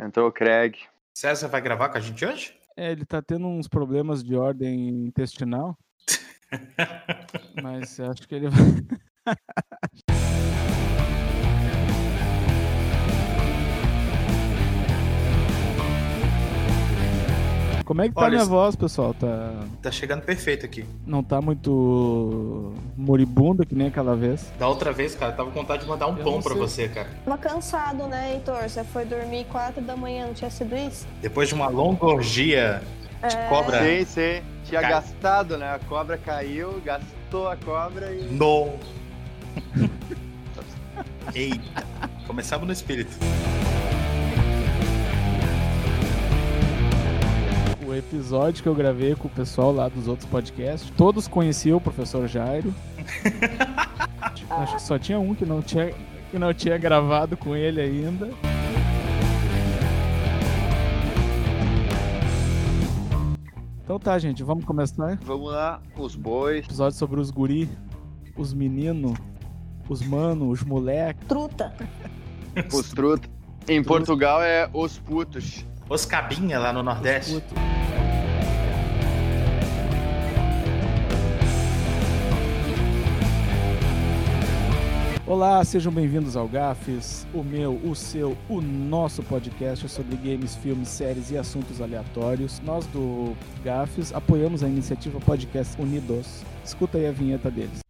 Entrou o Craig. César vai gravar com a gente hoje? É, ele tá tendo uns problemas de ordem intestinal. mas acho que ele vai. Como é que tá Olha, minha voz, pessoal? Tá... Tá chegando perfeito aqui. Não tá muito moribunda que nem aquela vez? Da outra vez, cara, tava com vontade de mandar um Eu pão não pra você, cara. Tava cansado, né, Heitor? Você foi dormir 4 da manhã, não tinha sido isso? Depois de uma longa orgia de É. cobra Sim, sim. Tinha gastado, né? A cobra caiu, gastou a cobra e. no. Eita. Começamos no espírito. O episódio que eu gravei com o pessoal lá dos outros podcasts, todos conheciam o professor Jairo. Acho que só tinha um que não tinha, que não tinha gravado com ele ainda. Então tá, gente, vamos começar. Vamos lá, os bois. Episódio sobre os guri, os meninos, os mano, os moleque. Truta. Os truta. Em Portugal é os putos. Os cabinha lá no Nordeste. Olá, sejam bem-vindos ao Gafes, o meu, o seu, o nosso podcast sobre games, filmes, séries e assuntos aleatórios. Nós do Gafes apoiamos a iniciativa Podcast Unidos. Escuta aí a vinheta deles.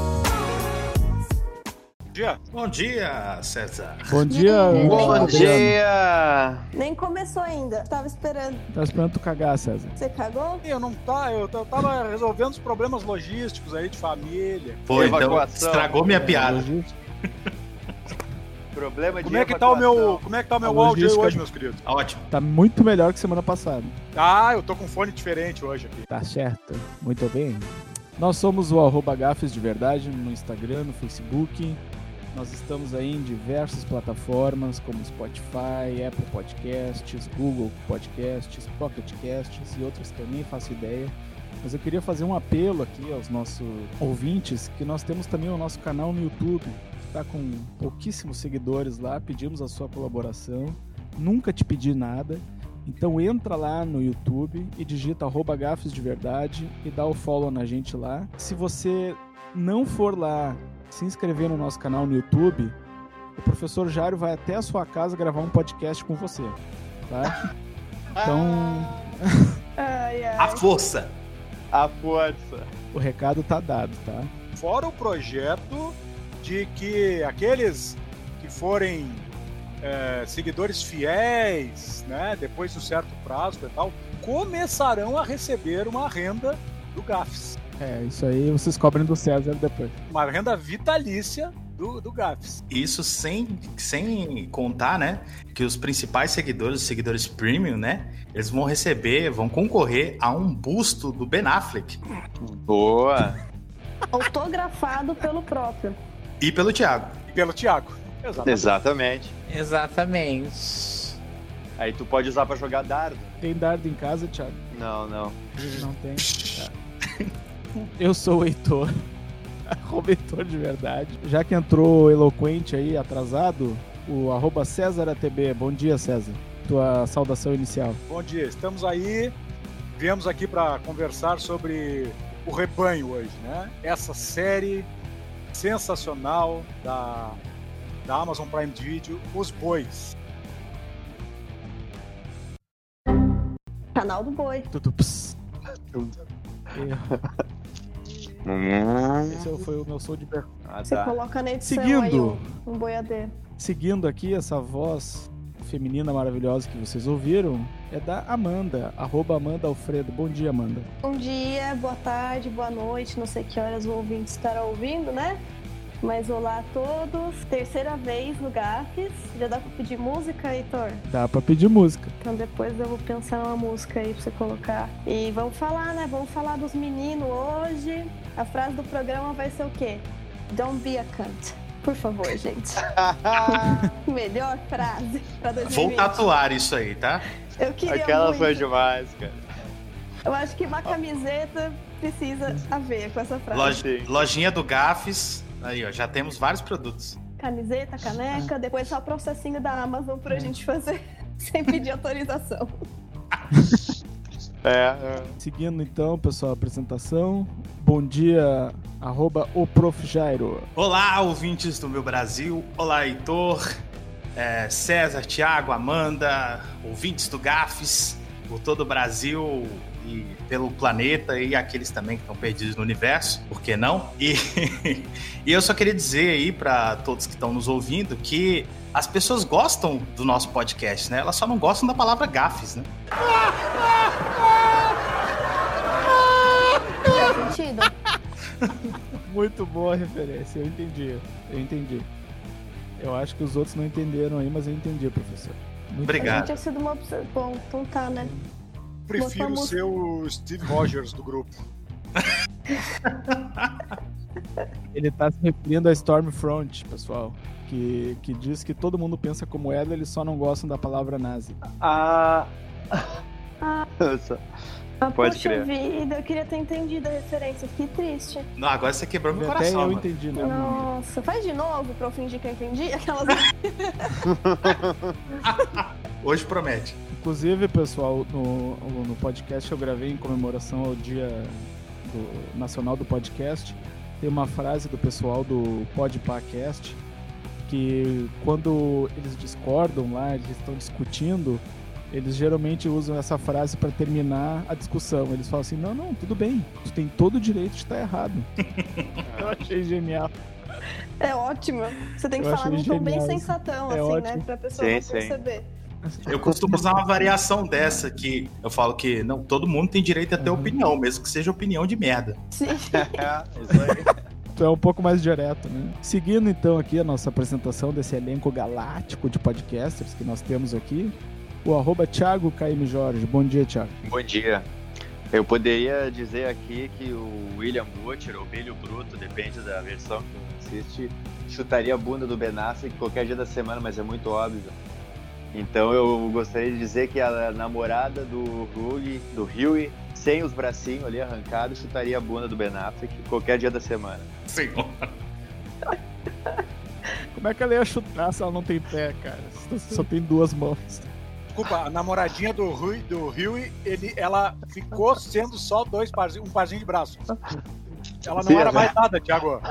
Dia. Bom dia, César. Bom dia, Bom dia! Nem começou ainda. Tava esperando. Tá esperando tu cagar, César. Você cagou? Eu não tá, eu, eu tava resolvendo os problemas logísticos aí de família. Pô, então estragou minha piada. Problema de Como é que tá o meu, como é que tá o meu áudio aí logística- hoje, meus queridos? Ótimo. Tá muito melhor que semana passada. Ah, eu tô com fone diferente hoje aqui. Tá certo. Muito bem. Nós somos o arroba Gafes de Verdade no Instagram, no Facebook. Nós estamos aí em diversas plataformas como Spotify, Apple Podcasts, Google Podcasts, Pocket Casts e outras que eu nem faço ideia. Mas eu queria fazer um apelo aqui aos nossos ouvintes, que nós temos também o nosso canal no YouTube, que está com pouquíssimos seguidores lá, pedimos a sua colaboração. Nunca te pedi nada. Então entra lá no YouTube e digita arroba gafes de verdade e dá o follow na gente lá. Se você não for lá se inscrever no nosso canal no YouTube, o professor Jário vai até a sua casa gravar um podcast com você, tá? Então Ai, ai. A força. A força. o recado tá dado, tá? Fora o projeto de que aqueles que forem é, seguidores fiéis, né, depois de um certo prazo e tal, começarão a receber uma renda do GAFS. É, isso aí vocês cobrem do César depois. Uma renda vitalícia do, do GAFS. Isso sem, sem contar, né? Que os principais seguidores, os seguidores premium, né? Eles vão receber, vão concorrer a um busto do Ben Affleck Boa. Autografado pelo próprio. e pelo Thiago. E pelo Thiago. Exatamente. Exatamente. Exatamente. Aí tu pode usar pra jogar dardo. Tem dardo em casa, Thiago? Não, não. Não tem? Tá. Eu sou o Heitor. arroba Heitor de verdade. Já que entrou eloquente aí, atrasado, o arroba César ATB. Bom dia, César. Tua saudação inicial. Bom dia, estamos aí. Viemos aqui para conversar sobre o rebanho hoje, né? Essa série sensacional da, da Amazon Prime Video, Os Bois. Canal do boi. Tudo. Hum. Esse foi o meu som de per... Ah, Você tá. coloca na edição Seguindo. aí um, um boiadeiro. Seguindo aqui essa voz feminina maravilhosa que vocês ouviram, é da Amanda, arroba Amanda Alfredo. Bom dia, Amanda. Bom dia, boa tarde, boa noite, não sei que horas o ouvinte estará ouvindo, né? Mas olá a todos. Terceira vez no GAFs. Já dá pra pedir música, Heitor? Dá pra pedir música. Então depois eu vou pensar uma música aí pra você colocar. E vamos falar, né? Vamos falar dos meninos hoje. A frase do programa vai ser o quê? Don't be a cunt. Por favor, gente. Melhor frase pra 2020. Vou tatuar isso aí, tá? Eu queria Aquela muito. foi demais, cara. Eu acho que uma camiseta precisa haver com essa frase. Loj- lojinha do Gafes. Aí, ó, já temos vários produtos. Camiseta, caneca, depois só processinho da Amazon pra gente fazer sem pedir autorização. É, é. Seguindo então, pessoal, a apresentação. Bom dia, arroba o Prof. Jairo. Olá, ouvintes do meu Brasil. Olá, Heitor, é, César, Thiago, Amanda, ouvintes do Gafes, por todo o Brasil e pelo planeta e aqueles também que estão perdidos no universo, por que não? E, e eu só queria dizer aí para todos que estão nos ouvindo que as pessoas gostam do nosso podcast, né? Elas só não gostam da palavra gafes, né? Faz sentido? Muito boa a referência, eu entendi. Eu entendi. Eu acho que os outros não entenderam aí, mas eu entendi, professor. Muito A Obrigado. gente tinha sido uma opção. Bom, então tá, né? Prefiro Botamos- ser o Steve Rogers do grupo. Ele tá se referindo a Stormfront, pessoal. Que, que diz que todo mundo pensa como ela, eles só não gostam da palavra nazi. Ah. Ah. Nossa. Ah, Pode poxa crer. vida, eu queria ter entendido a referência. Fiquei triste. Não, agora você quebrou meu Até coração. eu mano. entendi, né? Nossa, faz de novo pra eu fingir que eu entendi. Aquelas. Hoje promete. Inclusive, pessoal, no, no podcast que eu gravei em comemoração ao Dia do- Nacional do Podcast, tem uma frase do pessoal do Podpacast que quando eles discordam lá, eles estão discutindo, eles geralmente usam essa frase para terminar a discussão. Eles falam assim: não, não, tudo bem, tu tem todo o direito de estar errado. eu achei genial. É ótimo. Você tem que Eu falar num tom bem sensatão, É assim, ótimo. né? Pra pessoa Sim, não sim. Eu costumo usar uma variação dessa que eu falo que não, todo mundo tem direito a ter Uhum. opinião, mesmo que seja opinião de merda. Sim. É, isso aí. Tu é um pouco mais direto, né? Seguindo então aqui a nossa apresentação desse elenco galáctico de podcasters que nós temos aqui, o arroba Thiago KM Jorge. Bom dia, Thiago. Bom dia. Eu poderia dizer aqui que o William Butcher, ou Bilho Bruto, depende da versão que assiste, chutaria a bunda do Ben Affleck qualquer dia da semana, mas é muito óbvio. Então eu gostaria de dizer que a namorada do Hugh, do Huey, sem os bracinhos ali arrancados, chutaria a bunda do Ben Affleck qualquer dia da semana. Senhor. Como é que ela ia chutar se ela não tem pé, cara? Só, só tem duas mãos. Desculpa, a namoradinha do Rui, do Huey, ele, ela ficou sendo só dois parzinhos, um parzinho de braço. Ela não Sim, era mais nada, Thiago.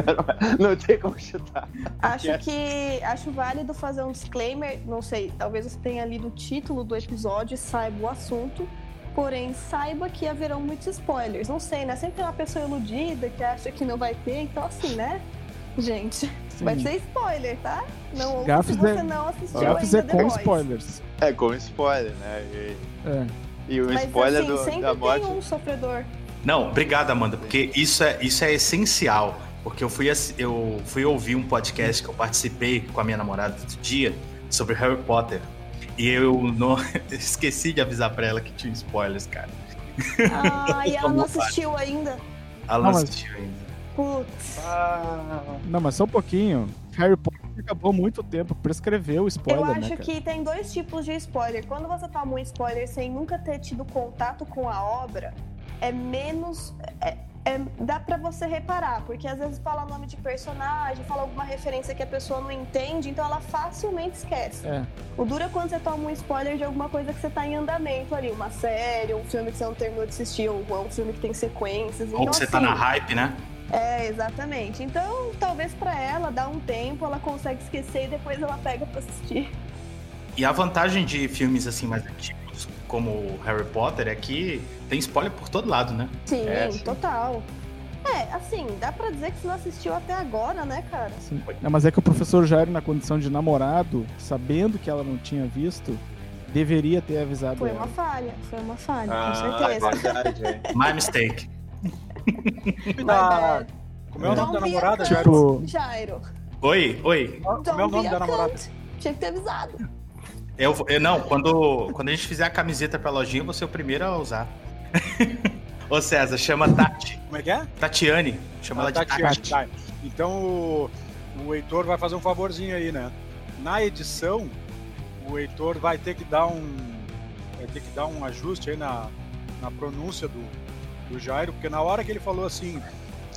Não tem como chutar. Acho Yes. que acho válido fazer um disclaimer. Não sei, talvez você tenha lido o título do episódio e saiba o assunto. Porém, saiba que haverão muitos spoilers. Não sei, né? Sempre tem uma pessoa iludida que acha que não vai ter. Então, assim, né? Gente, Sim. vai ter spoiler, tá? Não ouça Gafes se você é- não assistiu Gafes ainda é com Boys. spoilers. É com spoiler, né? E, É. e o Mas spoiler assim, do- da morte. tem um sofredor. Não, obrigado, Amanda, porque isso é, isso é essencial. Porque eu fui, eu fui ouvir um podcast que eu participei com a minha namorada outro dia sobre Harry Potter. E eu não esqueci de avisar pra ela que tinha spoilers, cara. Ah, e ela não Tomou parte. assistiu ainda. Ela não Não, mas- assistiu ainda. Putz. Ah, Não, mas só um pouquinho. Harry Potter acabou muito tempo, prescreveu o spoiler, Eu né, acho cara? que tem dois tipos de spoiler. Quando você toma um spoiler sem nunca ter tido contato com a obra, é menos. é- é- dá pra você reparar, porque às vezes fala nome de personagem, fala alguma referência que a pessoa não entende, então ela facilmente esquece. É. O duro é quando você toma um spoiler de alguma coisa que você tá em andamento ali, uma série, um filme que você não terminou de assistir, ou um filme que tem sequências. Ou então, que você tá assim, na hype, né? É, exatamente. Então, talvez pra ela, dá um tempo, ela consegue esquecer e depois ela pega pra assistir. E a vantagem de filmes assim mais antigos, como Harry Potter, é que tem spoiler por todo lado, né? Sim, É, sim. total. É, assim, dá pra dizer que você não assistiu até agora, né, cara? Sim. Não, mas é que o professor Jairo, na condição de namorado, sabendo que ela não tinha visto, deveria ter avisado Foi ela. uma falha, foi uma falha, ah, com certeza. é verdade, é. My mistake. Mas, Como é o nome da namorada? Tipo- Jairo. Oi, oi. Como é o nome da namorada? Tinha que ter avisado. Eu, eu- não, quando, quando a gente fizer a camiseta pra lojinha, eu vou ser o primeiro a usar. Ô César, chama Tati. Como é que é? Tatiane. Chama Ah, ela de tá, Tati. Tati. Tá. Então o, o Heitor vai fazer um favorzinho aí, né? Na edição, o Heitor vai ter que dar um. Vai ter que dar um ajuste aí na, na pronúncia do, do Jairo, porque na hora que ele falou assim.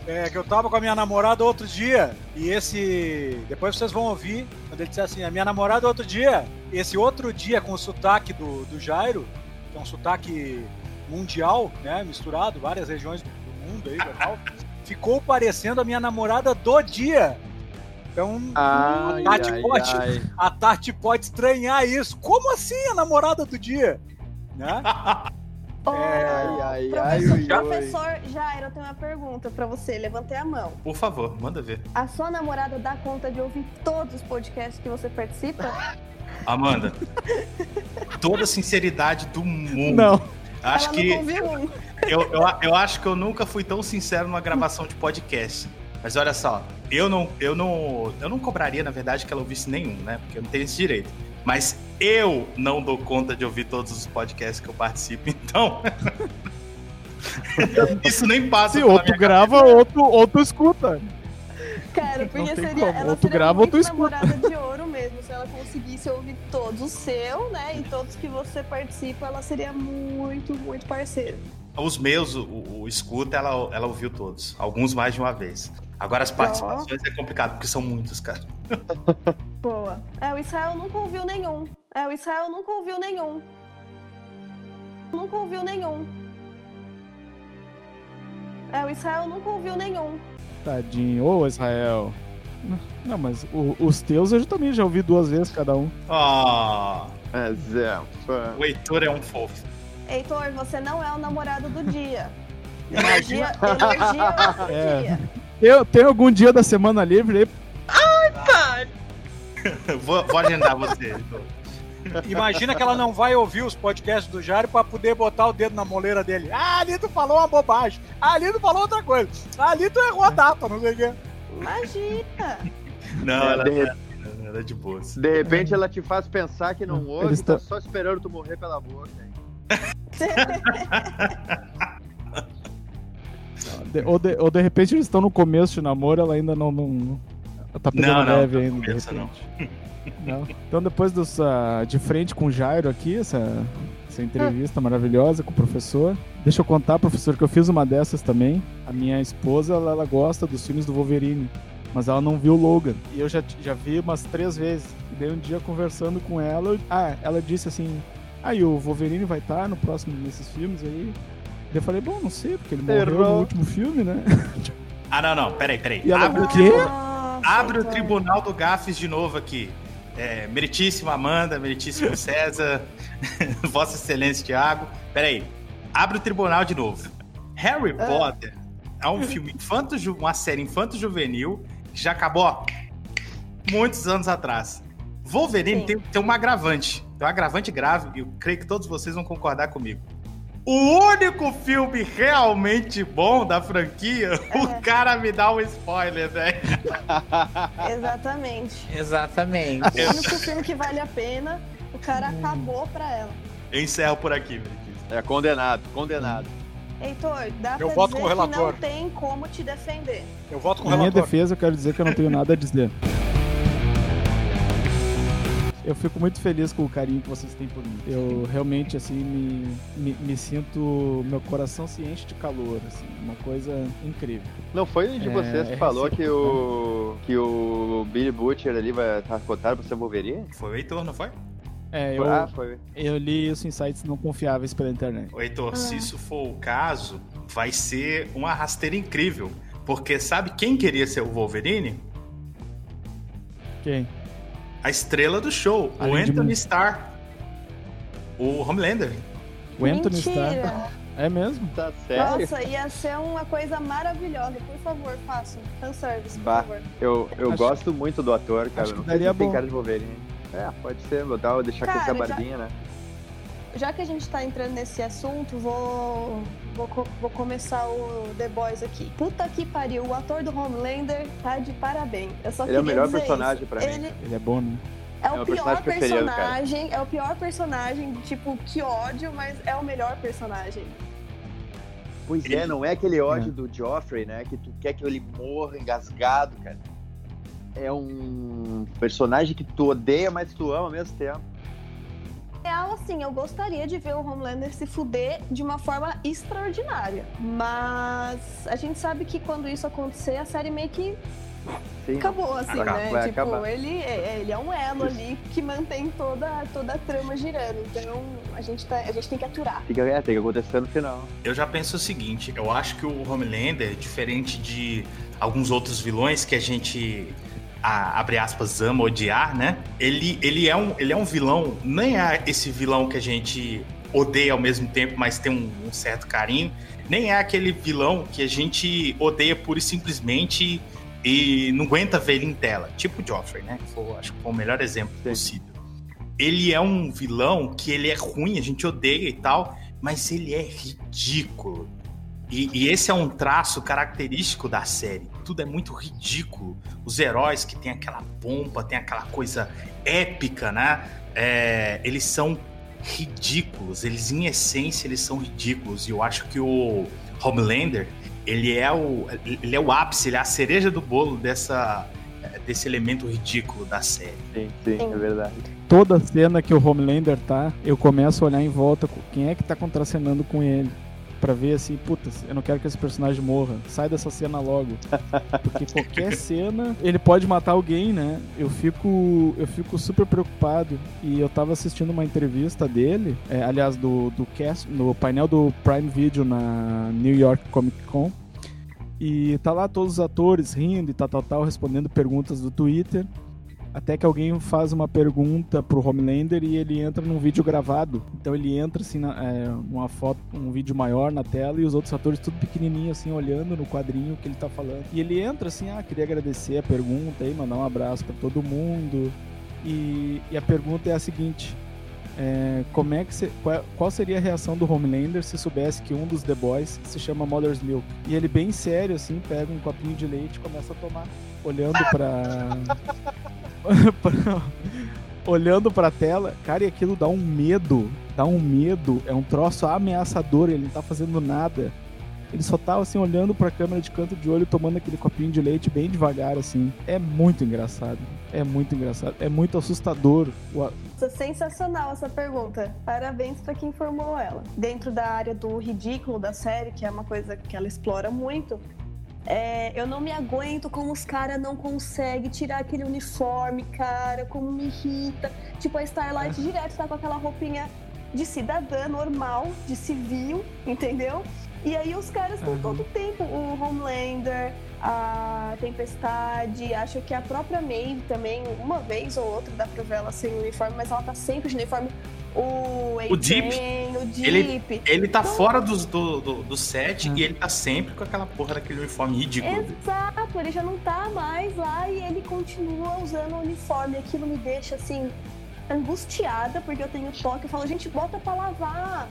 É, que eu tava com a minha namorada outro dia, e esse. Depois vocês vão ouvir, quando ele disser assim, a minha namorada outro dia, esse outro dia com o sotaque do, do Jairo, que é um sotaque mundial, né? Misturado, várias regiões do, do mundo aí, legal, ficou parecendo a minha namorada do dia. Então, Ai, a, Tati ai, pode, ai. a Tati pode estranhar isso. Como assim a namorada do dia? Né? Ô, ai, ai, professor, ai, ui, ui. professor Jairo, eu tenho uma pergunta pra você. Levantei a mão. Por favor, manda ver. A sua namorada dá conta de ouvir todos os podcasts que você participa? Amanda, toda a sinceridade do mundo. Não. Acho Ela que não ouviu um. eu, eu, eu acho que eu nunca fui tão sincero numa gravação de podcast. Mas olha só, eu não, eu não, eu não cobraria, na verdade, que ela ouvisse nenhum, né? Porque eu não tenho esse direito. Mas eu não dou conta de ouvir todos os podcasts que eu participo, então. Isso nem passa Se outro minha grava, outro, outro escuta. Cara, porque seria, como. ela Ou tu seria grava muito escuta. namorada de ouro mesmo. Se ela conseguisse ouvir todos o seu, né? E todos que você participa, ela seria muito, muito parceira. Os meus, o, o escuta, ela, ela ouviu todos. Alguns mais de uma vez. Agora as participações é complicado, porque são muitos, cara. Boa. É, o Israel nunca ouviu nenhum. É, o Israel nunca ouviu nenhum. Nunca ouviu nenhum. É, o Israel nunca ouviu nenhum. Tadinho. Ô, Israel. Não, mas o- os teus eu também já ouvi duas vezes cada um. Ó, Mas é, o Heitor é um fofo. Heitor, você não é o namorado do dia. Energia, energia outro É. dia. Eu tenho algum dia da semana livre aí? vou, vou agendar você. Heitor. Imagina que ela não vai ouvir os podcasts do Jairo pra poder botar o dedo na moleira dele. Ah, ali tu falou uma bobagem. Ah, ali tu falou outra coisa. Ah, ali tu errou a data, não sei o quê. Imagina. Não, É, ela, de, re- ela é de boas. de repente ela te faz pensar que não ouve, Eles tá tão- só esperando tu morrer pela boca. De- ou, de, ou de repente eles estão no começo de namoro, ela ainda não. não tá pegando Não, não, leve não ainda. de começa, repente. Não. Então depois dos, de frente com o Jairo aqui, essa, essa entrevista maravilhosa com o professor. Deixa eu contar, professor, que eu fiz uma dessas também. A minha esposa, ela, ela gosta dos filmes do Wolverine. Mas ela não viu Logan. E eu já, já vi umas três vezes. E daí um dia conversando com ela, ah, ela disse assim: Ah, e o Wolverine vai estar no próximo nesses filmes aí? Eu falei, bom, não sei, porque ele morreu Errou. no último filme, né? Ah, não, não, peraí, peraí. E ela- Abre, O quê? Abre o tribunal do Gafes de novo aqui. É, meritíssima Amanda, meritíssimo César, Vossa Excelência Tiago. Peraí, abre o tribunal de novo. Harry Ah. Potter é um filme infanto, uma série infanto-juvenil que já acabou ó, muitos anos atrás. Wolverine Sim. tem, tem um agravante, tem um agravante grave, e eu creio que todos vocês vão concordar comigo. O único filme realmente bom da franquia, o cara me dá um spoiler, velho. Exatamente. Exatamente. O único filme que vale a pena, o cara acabou pra ela. Eu encerro por aqui, Meritíssimo. É condenado, condenado. Heitor, dá Eu pra voto dizer com o que não relator. tem como te defender. Eu voto com o Na minha relator. defesa, eu quero dizer que eu não tenho nada a dizer. Eu fico muito feliz com o carinho que vocês têm por mim. Eu realmente, assim, me, me, me sinto... Meu coração se enche de calor, assim. Uma coisa incrível. Não foi um de É, vocês que é falou que recíproco, o, que o Billy Butcher ali vai estar cotado pra ser Wolverine? Foi o Heitor, não foi? É, eu, Ah, foi. eu li isso em sites não confiáveis pela internet. O Heitor, Ah. se isso for o caso, vai ser uma rasteira incrível. Porque sabe quem queria ser o Wolverine? Quem? A estrela do show, o Além de Anthony. Starr. O Homelander. O Anthony Mentira. Starr. É mesmo? Tá sério? Nossa, ia ser uma coisa maravilhosa. Por favor, façam. Fanservice, por Bah. favor. Eu, eu Acho- gosto muito do ator, cara. acho que Não sei se daria tem bom. cara de Wolverine. É, pode ser, botar, deixar Cara, crescer a já- barbinha, né? Já que a gente tá entrando nesse assunto, vou, vou, co- vou começar o The Boys aqui. Puta que pariu, o ator do Homelander tá de parabéns. Eu só Ele é o melhor personagem isso. pra mim. Ele Ele é bom, né? é, É o o pior personagem personagem, é o pior personagem, tipo, que ódio, mas é o melhor personagem. Pois Ele- é, não é aquele ódio É. do Joffrey, né? Que tu quer que ele morra engasgado, cara. É um personagem que tu odeia, mas tu ama ao mesmo tempo. Real, assim, eu gostaria de ver o Homelander se fuder de uma forma extraordinária. Mas a gente sabe que quando isso acontecer, a série meio que Sim. acabou, assim, Acaba- né? tipo, acabar. ele é, ele é um elo ali que mantém toda, toda a trama girando. Então a gente, tá, a gente tem que aturar. Fica, é, tem que acontecer no final. Eu já penso o seguinte, eu acho que o Homelander, diferente de alguns outros vilões que a gente, a- abre aspas, ama odiar, né? Ele, ele, é um, ele é um vilão, nem é esse vilão que a gente odeia ao mesmo tempo, mas tem um, um certo carinho, nem é aquele vilão que a gente odeia pura e simplesmente e não aguenta ver ele em tela, tipo o Joffrey, né? Que foi, acho que foi o melhor exemplo Sim. possível. Ele é um vilão que ele é ruim, a gente odeia e tal, mas ele é ridículo. E, e esse é um traço característico da série. Tudo é muito ridículo. Os heróis que tem aquela pompa, tem aquela coisa épica, né? É, eles são ridículos. Eles, em essência, eles são ridículos. E eu acho que o Homelander, ele é o, ele é o ápice, ele é a cereja do bolo dessa, desse elemento ridículo da série. Sim, sim, é verdade. Toda cena que o Homelander tá, eu começo a olhar em volta quem é que tá contracenando com ele. Pra ver assim, putz, eu não quero que esse personagem morra. Sai dessa cena logo. Porque qualquer cena, ele pode matar alguém, né? Eu fico, eu fico super preocupado. E eu tava assistindo uma entrevista dele, é, aliás, do, do cast, no painel do Prime Video na New York Comic Con. E tá lá todos os atores rindo e tal, tal, tal, respondendo perguntas do Twitter. Até que alguém faz uma pergunta pro Homelander e ele entra num vídeo gravado. Então ele entra assim, na, é, uma foto, um vídeo maior na tela e os outros atores tudo pequenininho assim, olhando no quadrinho que ele tá falando. E ele entra assim, ah, queria agradecer a pergunta e mandar um abraço para todo mundo. E, e a pergunta é a seguinte: é, como é que se- qual, qual seria a reação do Homelander se soubesse que um dos The Boys se chama Mother's Milk? E ele bem sério assim, pega um copinho de leite e começa a tomar, olhando pra- olhando pra tela, cara, e aquilo dá um medo, dá um medo, é um troço ameaçador, ele não tá fazendo nada. Ele só tá assim olhando pra câmera de canto de olho, tomando aquele copinho de leite bem devagar assim. É muito engraçado. É muito engraçado. É muito assustador. A- Nossa, sensacional essa pergunta. Parabéns pra quem formulou ela. Dentro da área do ridículo da série, que é uma coisa que ela explora muito, é, eu não me aguento como os caras não conseguem tirar aquele uniforme, cara, como me irrita. Tipo, a Starlight direto tá com aquela roupinha de cidadã normal, de civil, entendeu? E aí os caras estão Uhum. todo tempo, o Homelander, a Tempestade, acho que a própria Maeve também, uma vez ou outra dá pra ver ela sem uniforme, mas ela tá sempre de uniforme. O, O Deep, A-Train, o Deep. ele- Ele tá Então- fora dos- do, do, do set Hum. e ele tá sempre com aquela porra daquele uniforme ridículo. Exato, ele já não tá mais lá e ele continua usando o uniforme. Aquilo me deixa assim angustiada, porque eu tenho toque. Eu falo, gente, bota pra lavar.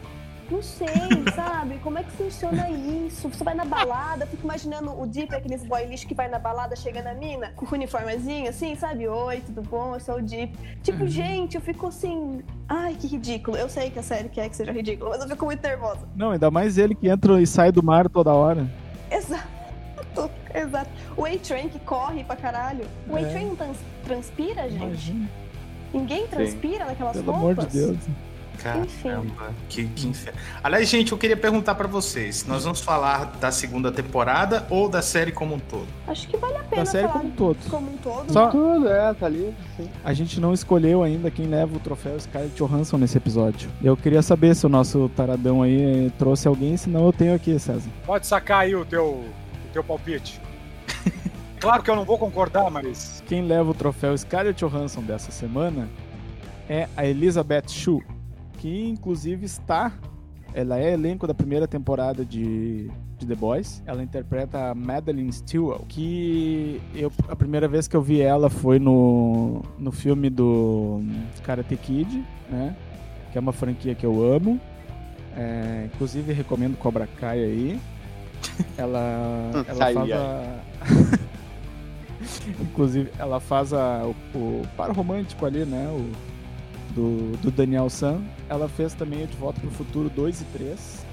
Não sei, sabe? Como é que funciona isso? Você vai na balada, fico imaginando o Deep, aqueles boy lixo que vai na balada, chega na mina, com o uniformezinho, assim, sabe? Oi, tudo bom? Eu sou o Deep. Tipo, gente, eu fico assim. Ai, que ridículo. Eu sei que a série quer que seja ridículo, mas eu fico muito nervosa. Não, ainda mais ele que entra e sai do mar toda hora. Exato, exato. O A-Train que corre pra caralho. O É. A-Train não trans- transpira, gente? Imagina, Ninguém transpira naquelas pelo amor roupas? de Deus. Caramba, que, que inferno. Aliás, gente, eu queria perguntar pra vocês: nós vamos falar da segunda temporada ou da série como um todo? Acho que vale a pena Da série falar como um todo. como um todo. Só- Tudo, é, tá ali. Sim. A gente não escolheu ainda quem leva o troféu Scarlett Johansson nesse episódio. Eu queria saber se o nosso taradão aí trouxe alguém, senão eu tenho aqui, César. Pode sacar aí o teu, o teu palpite. claro que eu não vou concordar, mas. Quem leva o troféu Scarlett Johansson dessa semana é a Elizabeth Shue, que inclusive está. Ela é elenco da primeira temporada de, de The Boys. Ela interpreta a Madeline Stewart, que eu, a primeira vez que eu vi ela foi no, no filme do Karate Kid, né? que é uma franquia que eu amo. É, inclusive recomendo Cobra Kai aí. Ela, ela faz a. inclusive, ela faz a, o, o par romântico ali, né? O, do, do Daniel San. Ela fez também o De Volta pro Futuro 2 e 3,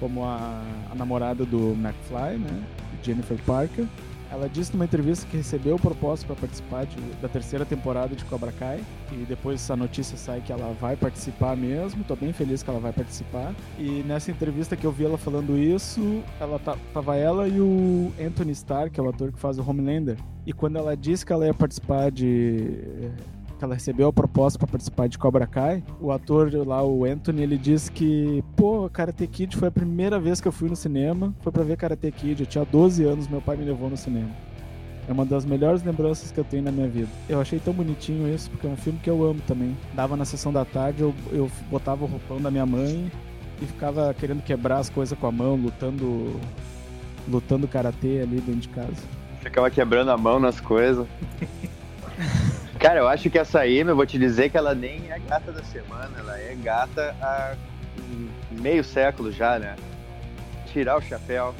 como a, a namorada do McFly, né? Jennifer Parker. Ela disse numa entrevista que recebeu o propósito para participar de- da terceira temporada de Cobra Kai. E depois essa notícia sai que ela vai participar mesmo. Tô bem feliz que ela vai participar. E nessa entrevista que eu vi ela falando isso, ela ta- tava ela e o Anthony Starr, que é o ator que faz o Homelander. E quando ela disse que ela ia participar de que ela recebeu a proposta para participar de Cobra Kai, o ator lá, o Anthony, ele disse que, pô, Karate Kid foi a primeira vez que eu fui no cinema, foi para ver Karate Kid, eu tinha 12 anos, meu pai me levou no cinema. É uma das melhores lembranças que eu tenho na minha vida. Eu achei tão bonitinho isso, porque é um filme que eu amo também. Dava na sessão da tarde, eu, eu botava o roupão da minha mãe e ficava querendo quebrar as coisas com a mão, lutando lutando karatê ali dentro de casa. Ficava quebrando a mão nas coisas. Cara, eu acho que essa aí, eu vou te dizer que ela nem é gata da semana, ela é gata há meio século já, né? Tirar o chapéu.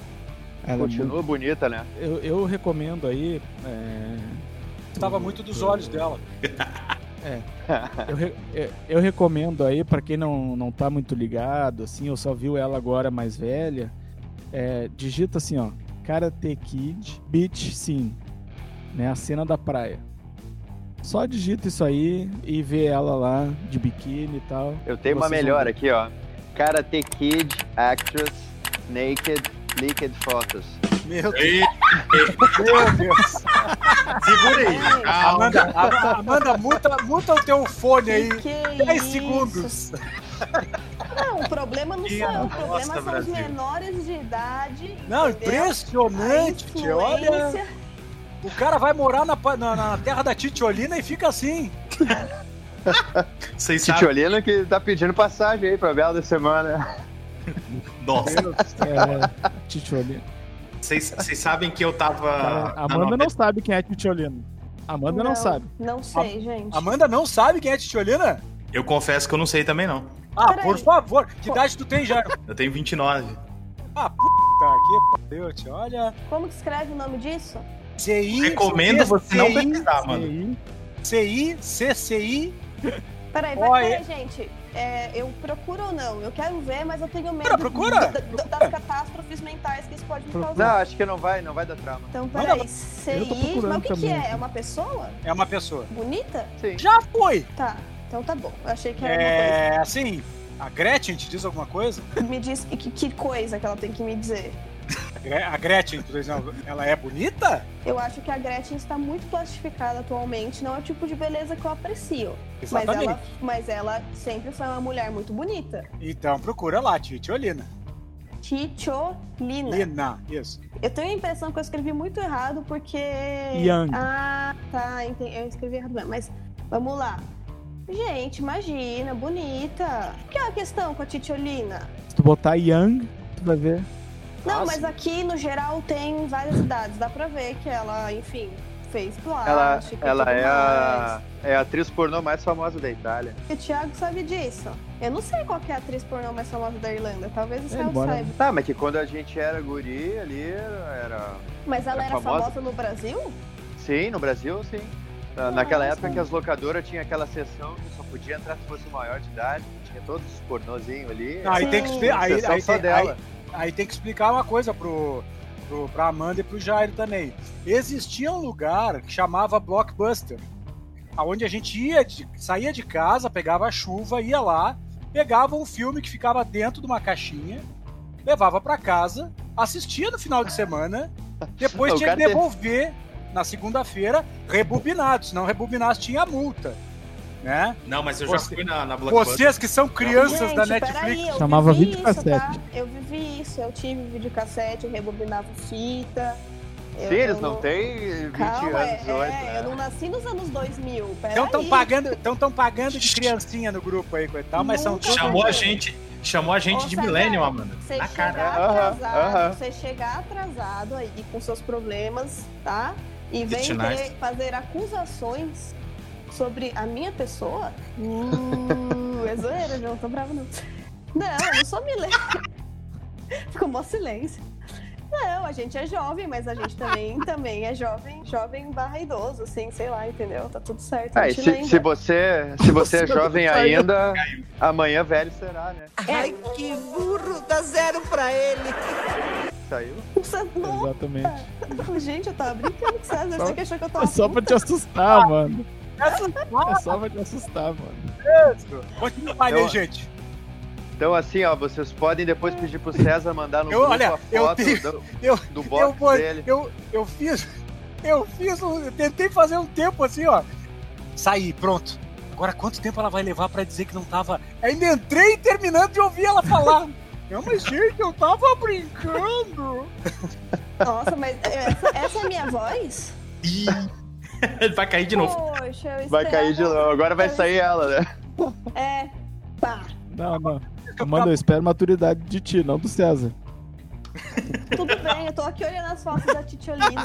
Ela é Continua bonita, né? Eu, eu recomendo aí. é, Gostava o- muito dos olhos dela. Eu, re- eu- eu recomendo aí, pra quem não, não tá muito ligado, assim, eu só viu ela agora mais velha. é, digita assim, ó. Karate Kid Beach Scene. Né? A cena da praia. Só digita isso aí e vê ela lá de biquíni e tal. Eu tenho uma vão melhor ver. aqui, ó. Karate Kid Actress Naked Naked Photos. Meu Deus. Meu Deus. segura aí. Amanda, Amanda muta, muta o teu fone aí. Que 10 isso? segundos. Não, o problema não sou eu, o problema Nossa, são Brasil. os menores de idade. Não, entendeu? impressionante. Olha. O cara vai morar na, na, na terra da Titiolina e fica assim. Vocês sabem. Titiolina que tá pedindo passagem aí pra Bela da Semana. Nossa, É, Titiolina. vocês vocês sabem que eu tava. Cara, Amanda não sabe quem é Titiolina. Amanda não, sabe. Não sei, gente. Amanda não sabe quem é Titiolina? Eu confesso que eu não sei também, não. Ah, Peraí. por favor. Que idade tu tem, Jairo? Eu tenho 29. Ah, puta que pariu. Olha. Como que escreve o nome disso? CI. Recomendo você não pesquisar, mano. CI, CCI. Peraí, vai, peraí, gente. É, eu procuro ou não? Eu quero ver, mas eu tenho medo Procura, procura. da- da- das catástrofes mentais que isso pode me Procura. Não, causar. acho que não vai, não vai dar trama. Então, peraí. não, CI, mas o que, que é? É uma pessoa? É uma pessoa. Bonita? Sim. Já foi. Tá, então tá bom. Eu achei que era É, assim, a Gretchen te diz alguma coisa? uma coisa. Me diz que, que coisa que ela tem que me dizer. A Gre- A Gretchen, por exemplo, ela é bonita? Eu acho que a Gretchen está muito plastificada atualmente, não é o tipo de beleza que eu aprecio. Mas Exatamente. ela, mas ela sempre foi uma mulher muito bonita. Então procura lá, Titiolina. Ticholina. Lina, isso. Eu tenho a impressão que eu escrevi muito errado porque. Young. Ah, tá. enten- Eu escrevi errado mesmo. Mas vamos lá. Gente, imagina, bonita. O que é a questão com a Titiolina? se tu botar Young, tu vai ver. Não, Ah, mas sim. aqui no geral tem várias idades. Dá pra ver que ela, enfim, fez Ela, plástico. e ela tudo é, a, é a atriz pornô mais famosa da Itália. E o Thiago sabe disso. Eu não sei qual que é a atriz pornô mais famosa da Irlanda. Talvez o É, Céu bora. saiba. Tá, mas que quando a gente era guri ali, era. Mas ela É era famosa? famosa no Brasil? Sim, no Brasil, sim. Na- Naquela Nossa. época que as locadoras tinham aquela sessão que só podia entrar se fosse maior de idade, que tinha todos os pornozinhos ali. Aí Sim. tem que expli- aí, aí, só tem- dela. aí- aí tem que explicar uma coisa pro, pro, pra Amanda e pro Jairo também. Existia um lugar que chamava Blockbuster, aonde a gente ia, de- saía de casa, pegava a chuva, ia lá, pegava um filme que ficava dentro de uma caixinha, levava pra casa, assistia no final de semana, depois tinha que devolver na segunda-feira rebobinado, se não rebobinasse tinha multa, né? Não, mas eu já Você- fui na, na Blockbuster. Vocês que são crianças Gente, da Netflix, eu Chamava vivi videocassete. isso, tá? Eu vivi isso, eu tive videocassete, eu rebobinava fita. Eu, Sim, eles eu não têm 20 Calma, anos é, hoje. é, né? eu não nasci nos anos 2000, peraí. Então estão pagando, então tão pagando de criancinha no grupo aí, coitado, mas são Nunca. Chamou a Não. gente, chamou a gente Ô, de Millennium, Amanda. Você Na chegar cara. Atrasado, aham. você chegar atrasado aí com seus problemas, tá? E vem 59. querer fazer acusações sobre a minha pessoa, uh, é zoeira, não tô bravo não. Não, eu não sou milênio. Ficou mó silêncio. Não, a gente é jovem, mas a gente também, também é jovem, jovem barra idoso, assim, sei lá, entendeu? Tá tudo certo. Ah, se, se você, se você é jovem saiu. ainda, amanhã velho será, né? Ai, que burro, dá zero pra ele. Saiu. Exatamente. gente, eu tava brincando com o César, Só- você que achou que eu tava É só pra te assustar, mano. É só pra te assustar, mano. Continua mais Eu- aí, gente. Então, assim, ó, vocês podem depois pedir pro César mandar no Eu- grupo olha, a eu foto tenho- do, eu- do Eu, box vou- dele. eu, eu fiz. Eu fiz. Eu tentei fazer um tempo assim, ó. Saí, pronto. Agora quanto tempo ela vai levar pra dizer que não tava. Ainda entrei terminando de ouvir ela falar. Não, mas gente, eu tava brincando. Nossa, mas essa, essa é a minha voz? Vai cair de novo. Poxa, eu Vai cair de novo. Agora vai sair ela, né? É, pá, Não, não. Amanda, eu espero maturidade de ti, não do César. tudo bem, eu tô aqui olhando as fotos da Titiolina.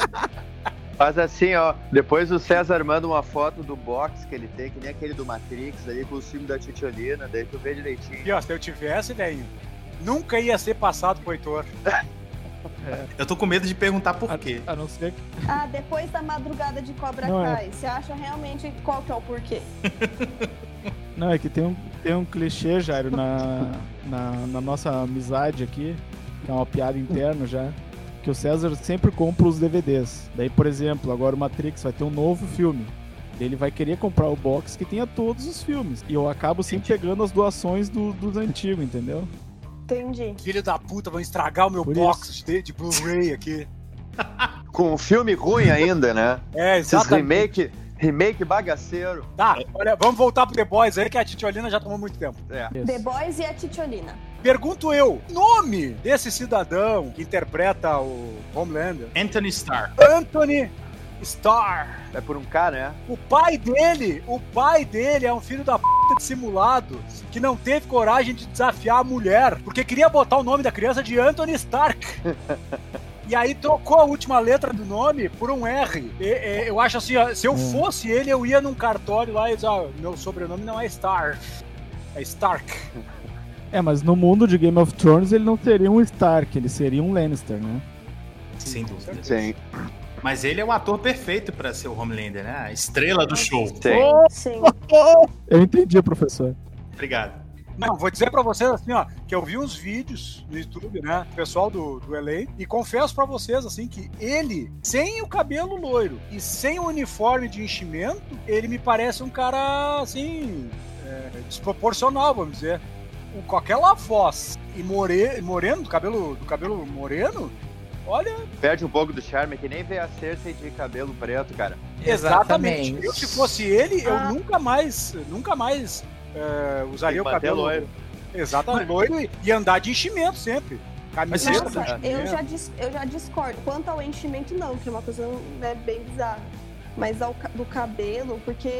Faz assim, ó. Depois o César manda uma foto do box que ele tem, que nem aquele do Matrix, ali com o filme da Titiolina, daí tu vê direitinho. E ó, se eu tivesse, velho, nunca ia ser passado pro Heitor. Eu tô com medo de perguntar por quê. A não ser que. Ah, depois da madrugada de Cobra Não, é. Kai, você acha realmente qual que é o porquê? Não, é que tem um, tem um clichê, Jairo, na, na, na nossa amizade aqui, que é uma piada interna já, que o César sempre compra os DVDs. Daí, por exemplo, agora o Matrix vai ter um novo filme. Ele vai querer comprar o box que tenha todos os filmes. E eu acabo sempre pegando as doações do- dos antigos, entendeu? Entendi. Filho da puta, vão estragar o meu Por box de, de Blu-ray aqui. Com um filme ruim ainda, né? É, Esses exatamente. remake, remake bagaceiro. Tá, olha, vamos voltar pro The Boys aí, que a Titiolina já tomou muito tempo. É. The Boys e a Titiolina. Pergunto eu, nome desse cidadão que interpreta o Homelander? Anthony Starr. Anthony Starr. É por um K, né? O pai dele, o pai dele é um filho da puta dissimulado que não teve coragem de desafiar a mulher, porque queria botar o nome da criança de Anthony Stark. E aí trocou a última letra do nome por um R. E- e- eu acho assim, ó, se eu Hum. fosse ele, eu ia num cartório lá e dizer, ah, meu sobrenome não é Starr, é Stark. É, mas no mundo de Game of Thrones ele não seria um Stark, ele seria um Lannister, né? Sem dúvida. Sim. Mas ele é o ator perfeito pra ser o Homelander, né? A estrela do show. Sim. Sim. Eu entendi, professor. Obrigado. Não, vou dizer pra vocês assim, ó, que eu vi uns vídeos no YouTube, né, pessoal do, do LA, e confesso pra vocês, assim, que ele, sem o cabelo loiro e sem o uniforme de enchimento, ele me parece um cara, assim, é, desproporcional, vamos dizer. Com- Com aquela voz e more, moreno, do cabelo, do cabelo moreno, olha, Perde um pouco do charme, é que nem ver a Cersei de cabelo preto, cara. exatamente. Exatamente. Eu, se fosse ele, eu Ah. nunca mais, nunca mais é, usaria o cabelo loiro. Exatamente, loiro e, andar de enchimento sempre. Camiseta, Nossa, eu já, dis- eu já discordo. Quanto ao enchimento, não, que é uma coisa né, bem bizarra. Mas ao, do cabelo, porque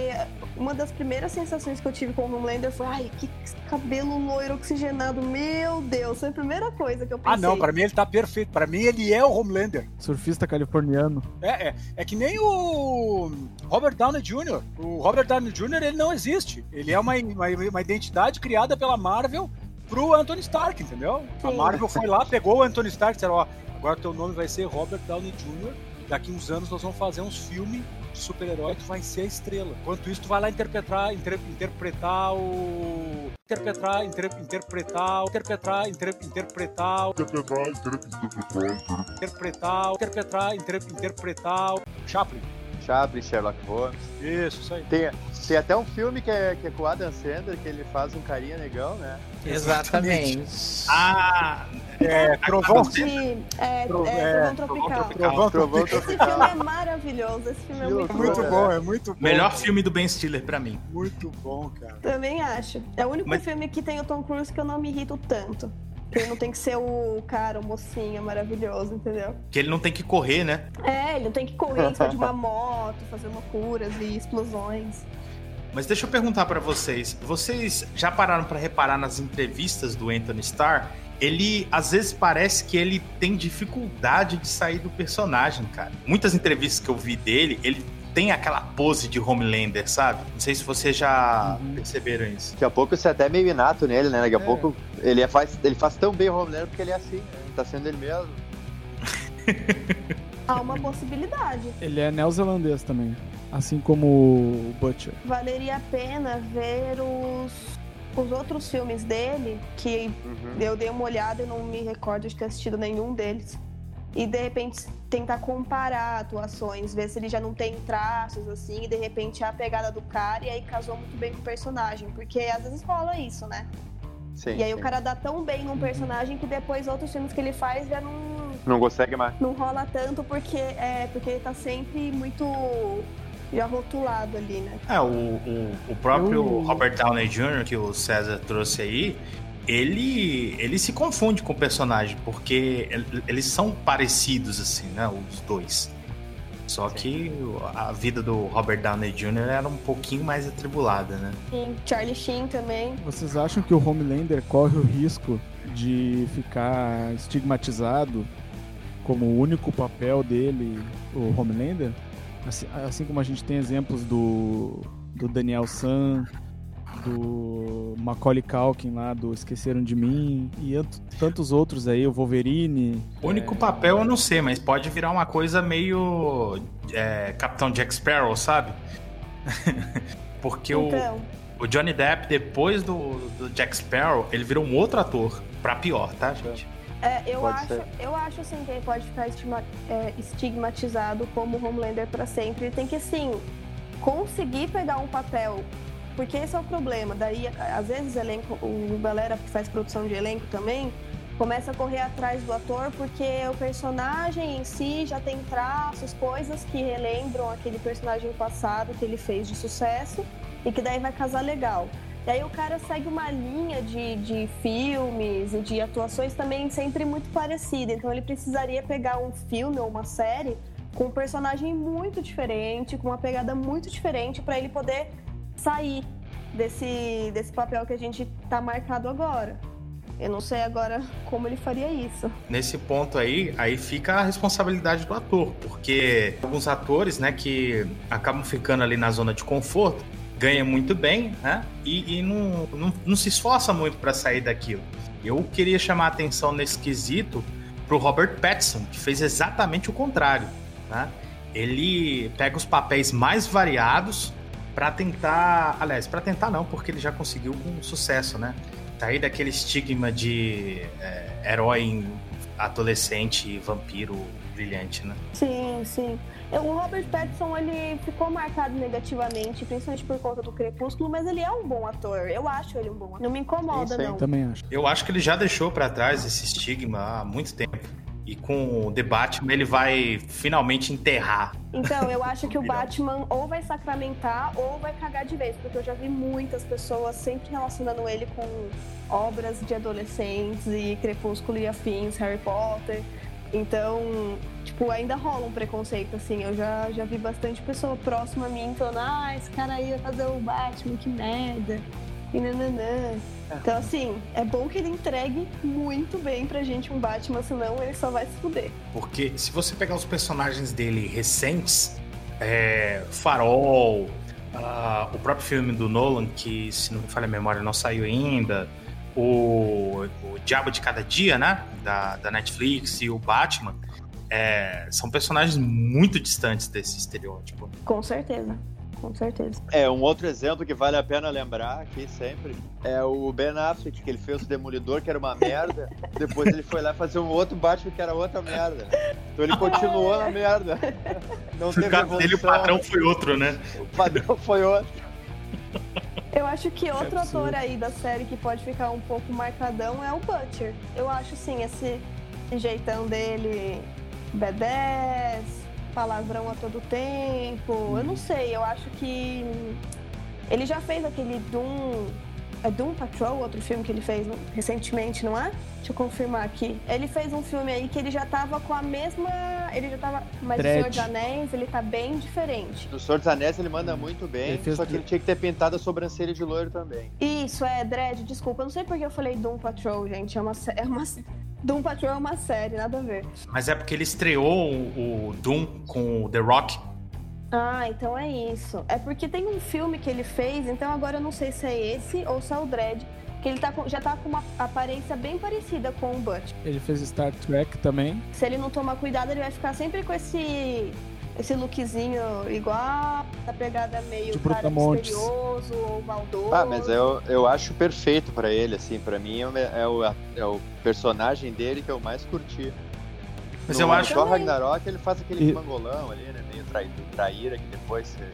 uma das primeiras sensações que eu tive com o Homelander foi: ai, que cabelo loiro oxigenado, meu Deus. Foi a primeira coisa que eu pensei. Ah, não, pra mim ele tá perfeito. Pra mim ele é o Homelander. Surfista californiano. É, é, é que nem o Robert Downey Jr. O Robert Downey Jr. ele não existe. Ele é uma, uma, uma identidade criada pela Marvel pro Anthony Stark, entendeu? A Sim. Marvel foi lá, pegou o Anthony Stark e disse, ó, agora teu nome vai ser Robert Downey Jr. Daqui uns anos nós vamos fazer uns filmes super-herói, tu vai ser a estrela. Enquanto isso, tu vai lá interpretar, inter- interpretar o. Interpretar, inter- interpretar, interpretar, inter- interpretar, interpretar, interpretar, inter- interpretar o Chaplin. Chaplin, Sherlock Holmes. Isso, isso aí. Tem, tem até um filme que é, que é com o Adam Sandler, que ele faz um carinha negão, né? Exatamente. Ah, É, Trovão. De, é, Tro- é, é, Trovão Tropical. Trovão, Trovão Esse filme Tropical. é maravilhoso. Esse filme é muito É muito bom. bom, é muito bom. melhor filme do Ben Stiller pra mim. Muito bom, cara. Também acho. É o único Mas- filme que tem o Tom Cruise que eu não me irrito tanto. Porque ele não tem que ser o cara, o mocinho maravilhoso, entendeu? Que ele não tem que correr, né? É, ele não tem que correr em cima de uma moto, fazer loucuras e explosões. Mas deixa eu perguntar pra vocês. Vocês já pararam pra reparar nas entrevistas do Anthony Starr? Ele, às vezes, parece que ele tem dificuldade de sair do personagem, cara. Muitas entrevistas que eu vi dele, ele tem aquela pose de Homelander, sabe? Não sei se vocês já Uhum. perceberam isso. Daqui a pouco isso é até meio inato nele, né? Daqui a É. pouco ele, é- faz, ele faz tão bem o Homelander porque ele é assim, né? Tá sendo ele mesmo. Há uma possibilidade. Ele é neozelandês também. Assim como o Butcher. Valeria a pena ver os, os outros filmes dele, que Uhum. eu dei uma olhada e não me recordo de ter assistido nenhum deles. E de repente tentar comparar atuações, ver se ele já não tem traços assim, e de repente é a pegada do cara e aí casou muito bem com o personagem. Porque às vezes rola isso, né? Sim, E aí sim. o cara dá tão bem num personagem que depois outros filmes que ele faz já não, Não consegue mais. não rola tanto porque é porque ele tá sempre muito já rotulado ali, né? É, o, o, o próprio Eu- Robert Downey Jr., que o César trouxe aí, ele, ele se confunde com o personagem, porque el- eles são parecidos, assim, né? Os dois. Só que a vida do Robert Downey Jr. era um pouquinho mais atribulada, né? E Charlie Sheen também. Vocês acham que o Homelander corre o risco de ficar estigmatizado como o único papel dele, o Homelander? Assim, assim como a gente tem exemplos do, do Daniel San, do Macaulay Culkin lá, do Esqueceram de Mim, e ant- tantos outros aí, o Wolverine. O único papel eu não sei, mas pode virar uma coisa meio é, Capitão Jack Sparrow, sabe? Porque o, Então, o Johnny Depp, depois do, do Jack Sparrow, ele virou um outro ator, pra pior, tá, gente? é, eu, Pode acho, ser. eu acho assim que ele pode ficar estima- é, estigmatizado como Homelander pra sempre. Ele tem que, sim, conseguir pegar um papel. Porque esse é o problema. Daí, às vezes, elenco, o galera que faz produção de elenco também começa a correr atrás do ator porque o personagem em si já tem traços, coisas que relembram aquele personagem passado que ele fez de sucesso e que daí vai casar legal. E aí o cara segue uma linha de, de filmes e de atuações também sempre muito parecida. Então ele precisaria pegar um filme ou uma série com um personagem muito diferente, com uma pegada muito diferente para ele poder sair desse, desse papel que a gente tá marcado agora. Eu não sei agora como ele faria isso. Nesse ponto aí, aí fica a responsabilidade do ator, porque alguns atores, né, que acabam ficando ali na zona de conforto, ganham muito bem, né, e, e não, não, não se esforça muito para sair daquilo. Eu queria chamar a atenção nesse quesito pro Robert Pattinson, que fez exatamente o contrário, né? Ele pega os papéis mais variados para tentar, aliás, para tentar não, porque ele já conseguiu com sucesso, né? Sair daquele estigma de é, herói adolescente vampiro brilhante, né? Sim, sim. O Robert Pattinson, ele ficou marcado negativamente, principalmente por conta do Crepúsculo, mas ele é um bom ator. Eu acho ele um bom ator. Não me incomoda, Sim, sim. não. Também acho. Eu acho que ele já deixou para trás esse estigma há muito tempo. E com o The Batman ele vai finalmente enterrar. Então, eu acho que o. Batman ou vai sacramentar ou vai cagar de vez, porque eu já vi muitas pessoas sempre relacionando ele com obras de adolescentes e Crepúsculo e afins, Harry Potter. Então, tipo, ainda rola um preconceito, assim. Eu já, já vi bastante pessoa próxima a mim falando, ah, esse cara aí vai fazer o Batman, que merda. E nananã. Então, assim, é bom que ele entregue muito bem pra gente um Batman, senão ele só vai se fuder. Porque se você pegar os personagens dele recentes, é, Farol, ah, o próprio filme do Nolan, que se não me falha a memória não saiu ainda, o, o Diabo de Cada Dia, né? Da, da Netflix e o Batman, é, são personagens muito distantes desse estereótipo. Com certeza. Com certeza. É, um outro exemplo que vale a pena lembrar aqui sempre é o Ben Affleck, que ele fez o Demolidor, que era uma merda. Depois ele foi lá fazer um outro Batman, que era outra merda. Então ele continuou na merda. Não No teve caso dele, o evolução. padrão foi outro, né? O padrão foi outro. Eu acho que outro absurdo. ator aí da série que pode ficar um pouco marcadão é o Butcher. Eu acho, sim, esse jeitão dele B10, palavrão a todo tempo. Eu não sei, eu acho que ele já fez aquele Doom. É Doom Patrol, outro filme que ele fez recentemente, não é? Deixa eu confirmar aqui. Ele fez um filme aí que ele já tava com a mesma. Ele já tava. Mas o Senhor dos Anéis, ele tá bem diferente. No Senhor dos Anéis ele manda muito bem, fez só que do- ele tinha que ter pintado a sobrancelha de loiro também. Isso, é, Dredd, desculpa. Eu não sei porque eu falei Doom Patrol, gente. É uma, é uma... Doom Patrol é uma série, nada a ver. Mas é porque ele estreou o, o Doom com o The Rock. Ah, então é isso. É porque tem um filme que ele fez, então agora eu não sei se é esse ou se é o Dredd, que ele tá com- já tá com uma aparência bem parecida com o Butch. Ele fez Star Trek também. Se ele não tomar cuidado, ele vai ficar sempre com esse esse lookzinho igual, a pegada meio De cara Brutamontes. misterioso ou maldoso. Ah, mas eu, eu acho perfeito pra ele, assim, pra mim é o, é o, é o personagem dele que eu mais curti. Mas no, eu acho. No Thor Ragnarok ele faz aquele E- mangolão ali, né? Meio trai, traíra que depois é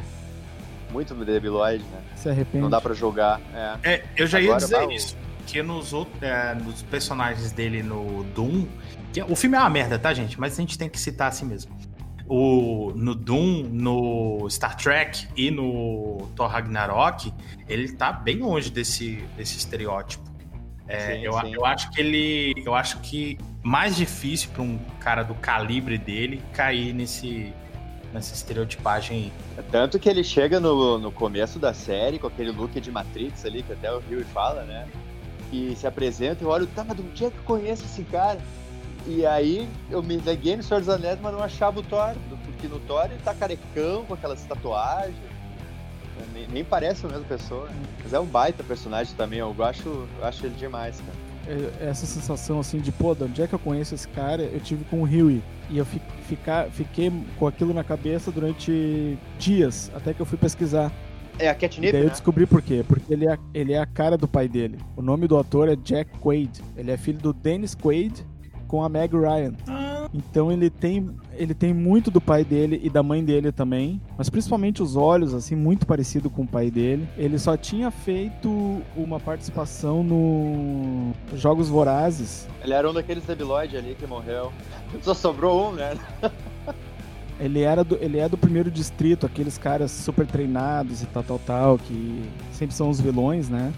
muito debiloide, né? Se arrepende. Não dá pra julgar. É. É, eu já ia Agora dizer vai isso. Que nos, outros, é, nos personagens dele no Doom. que o filme é uma merda, tá, gente? Mas a gente tem que citar assim mesmo. O, no Doom, no Star Trek e no Thor Ragnarok, ele tá bem longe desse, desse estereótipo. É, Sim, eu, sim. eu acho que ele. Eu acho que mais difícil pra um cara do calibre dele cair nesse, nessa estereotipagem aí. Tanto que ele chega no, no começo da série com aquele look de Matrix ali, que até o Rio fala, né? E se apresenta e eu olho, tá, mas de onde é que eu conheço esse cara? E aí eu me liguei no Senhor dos Anéis, mas não achava o Thor, porque no Thor ele tá carecão com aquelas tatuagens. Nem, nem parece a mesma pessoa. Mas é um baita personagem também, eu acho, eu acho ele demais, cara. É- Essa sensação assim de, pô, de onde é que eu conheço esse cara? Eu tive com o Huey. E eu fi- ficar, fiquei com aquilo na cabeça durante dias, até que eu fui pesquisar. É a E Catnip, daí eu né? descobri por quê. Porque ele é, ele é a cara do pai dele. O nome do ator é Jack Quaid. Ele é filho do Dennis Quaid com a Meg Ryan. Então ele tem, ele tem muito do pai dele e da mãe dele também, mas principalmente os olhos, assim, muito parecido com o pai dele. Ele só tinha feito uma participação no Jogos Vorazes. Ele era um daqueles debiloide ali que morreu. Só sobrou um, né? Ele era do, ele é do primeiro distrito, aqueles caras super treinados e tal, tal, tal, que sempre são os vilões, né?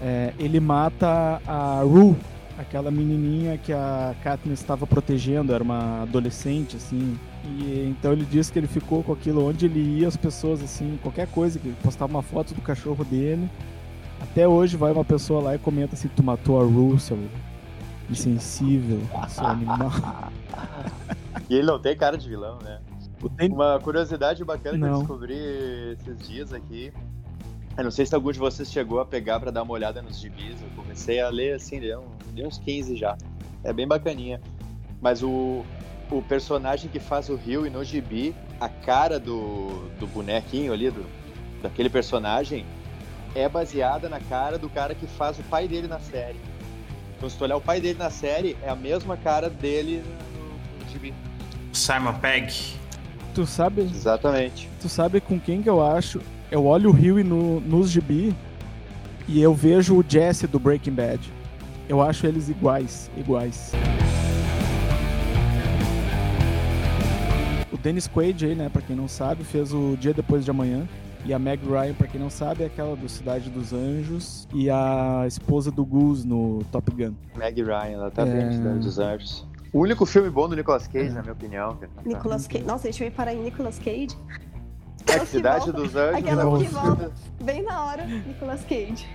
É, ele mata a Rue, aquela menininha que a Katniss estava protegendo, era uma adolescente, assim. E então ele disse que ele ficou com aquilo onde ele ia, as pessoas, assim, qualquer coisa, que postava uma foto do cachorro dele. Até hoje vai uma pessoa lá e comenta assim: Tu matou a Rue, seu insensível, seu animal. E ele não tem cara de vilão, né? Uma curiosidade bacana que eu Não. descobri esses dias aqui. Eu não sei se algum de vocês chegou a pegar pra dar uma olhada nos gibis. Eu comecei a ler assim, deu, deu uns 15 já. É bem bacaninha. Mas o, o personagem que faz o Rio e no gibi, a cara do, do bonequinho ali, do, daquele personagem, é baseada na cara do cara que faz o pai dele na série. Então, se tu olhar o pai dele na série, é a mesma cara dele no, no gibi. Simon Pegg. Tu sabe, Exatamente. tu sabe com quem que eu acho? Eu olho o Huey no, nos gibi e eu vejo o Jesse do Breaking Bad. Eu acho eles iguais, iguais. O Dennis Quaid aí, né, pra quem não sabe, fez o Dia Depois de Amanhã. E a Meg Ryan, pra quem não sabe, é aquela do Cidade dos Anjos. E a esposa do Goose no Top Gun. Meg Ryan, ela tá É. bem, Cidade dos Anjos. O único filme bom do Nicolas Cage, na minha opinião. cara. Nicolas Cage. Nossa, a gente veio parar em Nicolas Cage. É Cidade dos Anjos Aquela é o que volta. Bem na hora, Nicolas Cage.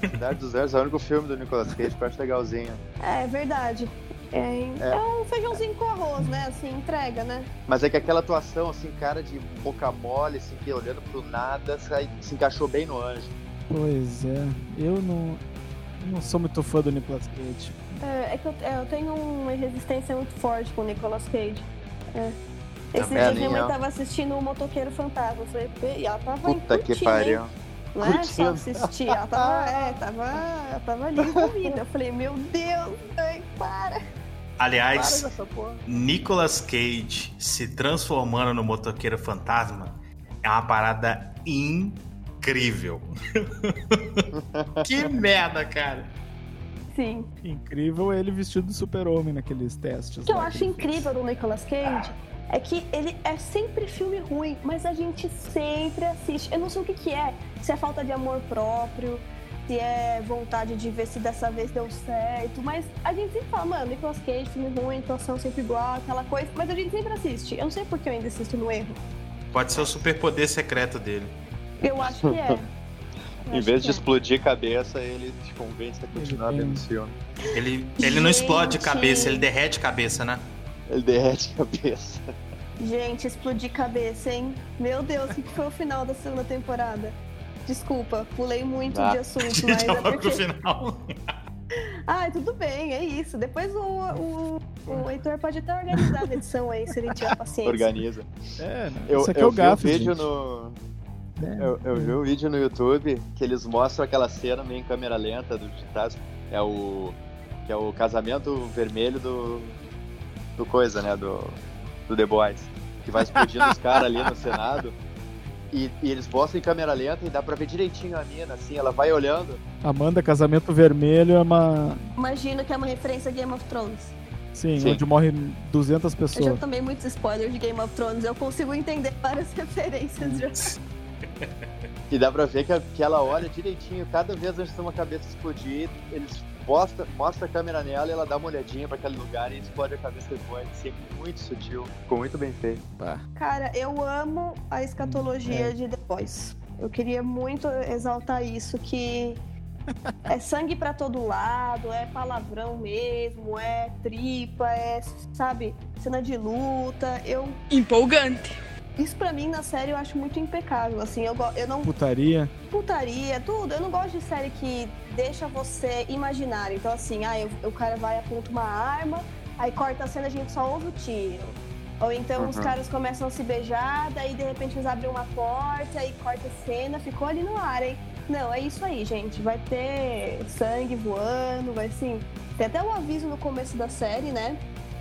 Cidade dos Anjos é o único filme do Nicolas Cage que eu acho legalzinho. É verdade. É, É. é um feijãozinho com arroz, né? Assim, entrega, né? Mas é que aquela atuação, assim, cara de boca mole, assim, que olhando pro nada, sai- se encaixou bem no anjo. Pois é, eu não, não sou muito fã do Nicolas Cage. É, é que eu, é, eu tenho uma resistência muito forte com o Nicolas Cage. É. Esse Também, dia minha mãe tava assistindo o Motoqueiro Fantasma. Eu falei, e ela tava Puta que pariu. hein? Não é só assistir, ela tava, é, tava, ela tava ali envolvida. Eu falei, meu Deus, mãe, para. Aliás, Para. Nicolas Cage se transformando no motoqueiro fantasma é uma parada incrível. que merda, cara. Sim. Incrível ele vestido de super-homem naqueles testes. O que eu acho ele fez. incrível do Nicolas Cage é que ele é sempre filme ruim, mas a gente sempre assiste. Eu não sei o que, que é, se é falta de amor próprio, se é vontade de ver se dessa vez deu certo, mas a gente sempre fala, mano, Nicolas Cage, filme ruim, atuação sempre igual, aquela coisa, mas a gente sempre assiste. Eu não sei por que eu ainda assisto no erro. Pode ser o superpoder secreto dele. Eu acho que é. Eu Em vez de é. explodir cabeça, ele te convence a continuar vendo o filme. Ele, ele não explode cabeça, ele derrete cabeça, né? Ele derrete a cabeça. Gente, explodir cabeça, hein? Meu Deus, o que foi o final da segunda temporada? Desculpa, pulei muito Ah. de assunto, mas é Já pro porque. final. Ai, tudo bem, é isso. Depois o, o, o Heitor pode até organizar a edição aí, se ele tiver paciência. Organiza. É, Eu, isso aqui é eu o vi Gafes, um vídeo gente. no. É. Eu, eu vi um vídeo no YouTube que eles mostram aquela cena meio em câmera lenta do tá? É o. Que é o casamento vermelho do. Do coisa, né? Do. Do The Boys. Que vai explodindo os caras ali no Senado. E, e eles mostram em câmera lenta e dá pra ver direitinho a mina, assim, ela vai olhando. Amanda, Casamento Vermelho é uma. Imagino que é uma referência a Game of Thrones. Sim, Sim. onde morrem 200 Eu já pessoas. tomei muitos spoilers de Game of Thrones, eu consigo entender várias referências já. E dá pra ver que, que ela olha direitinho, cada vez antes de uma cabeça explodir, eles mostram mostra a câmera nela e ela dá uma olhadinha pra aquele lugar e explode a cabeça depois. Sempre muito sutil, ficou muito bem feito. Pá. Cara, eu amo a escatologia É. de The Boys. Eu queria muito exaltar isso, que é sangue pra todo lado, é palavrão mesmo, é tripa, é, sabe, cena de luta. Eu, Empolgante. Isso pra mim na série eu acho muito impecável, assim, eu, eu não Putaria. putaria, tudo. Eu não gosto de série que deixa você imaginar. Então, assim, ah, eu- o cara vai aponta uma arma, aí corta a cena a gente só ouve o tiro. Ou então os Uhum. caras começam a se beijar, daí de repente eles abrem uma porta, aí corta a cena, ficou ali no ar, hein? Não, é isso aí, gente. Vai ter sangue voando, vai sim. Tem até um aviso no começo da série, né?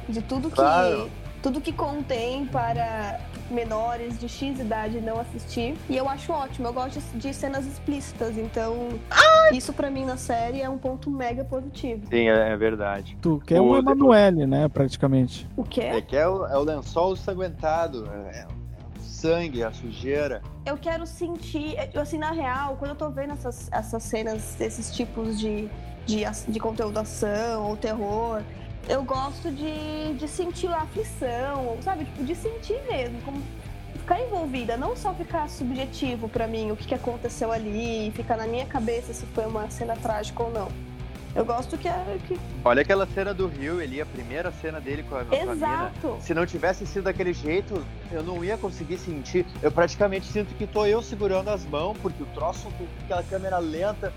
De tudo que. Claro. Tudo que contém para menores de X idade não assistir. E eu acho ótimo, eu gosto de, cenas explícitas, então isso pra mim na série é um ponto mega positivo. Sim, é, é verdade. Tu quer O um depois- Emanuele, né? Praticamente. O É quê? que é o, é o lençol sanguentado, é, é o sangue, a sujeira. Eu quero sentir, é, assim, na real, quando eu tô vendo essas, essas cenas, esses tipos de, de, de conteúdo ação ou terror, eu gosto de, de sentir a aflição, sabe? Tipo, de sentir mesmo, como ficar envolvida, não só ficar subjetivo pra mim o que, que aconteceu ali, ficar na minha cabeça se foi uma cena trágica ou não. Eu gosto que, é- que Olha aquela cena do Rio ali, a primeira cena dele com a, com a. Exato. Se não tivesse sido daquele jeito, eu não ia conseguir sentir. Eu praticamente sinto que tô eu segurando as mãos, porque o troço com aquela câmera lenta,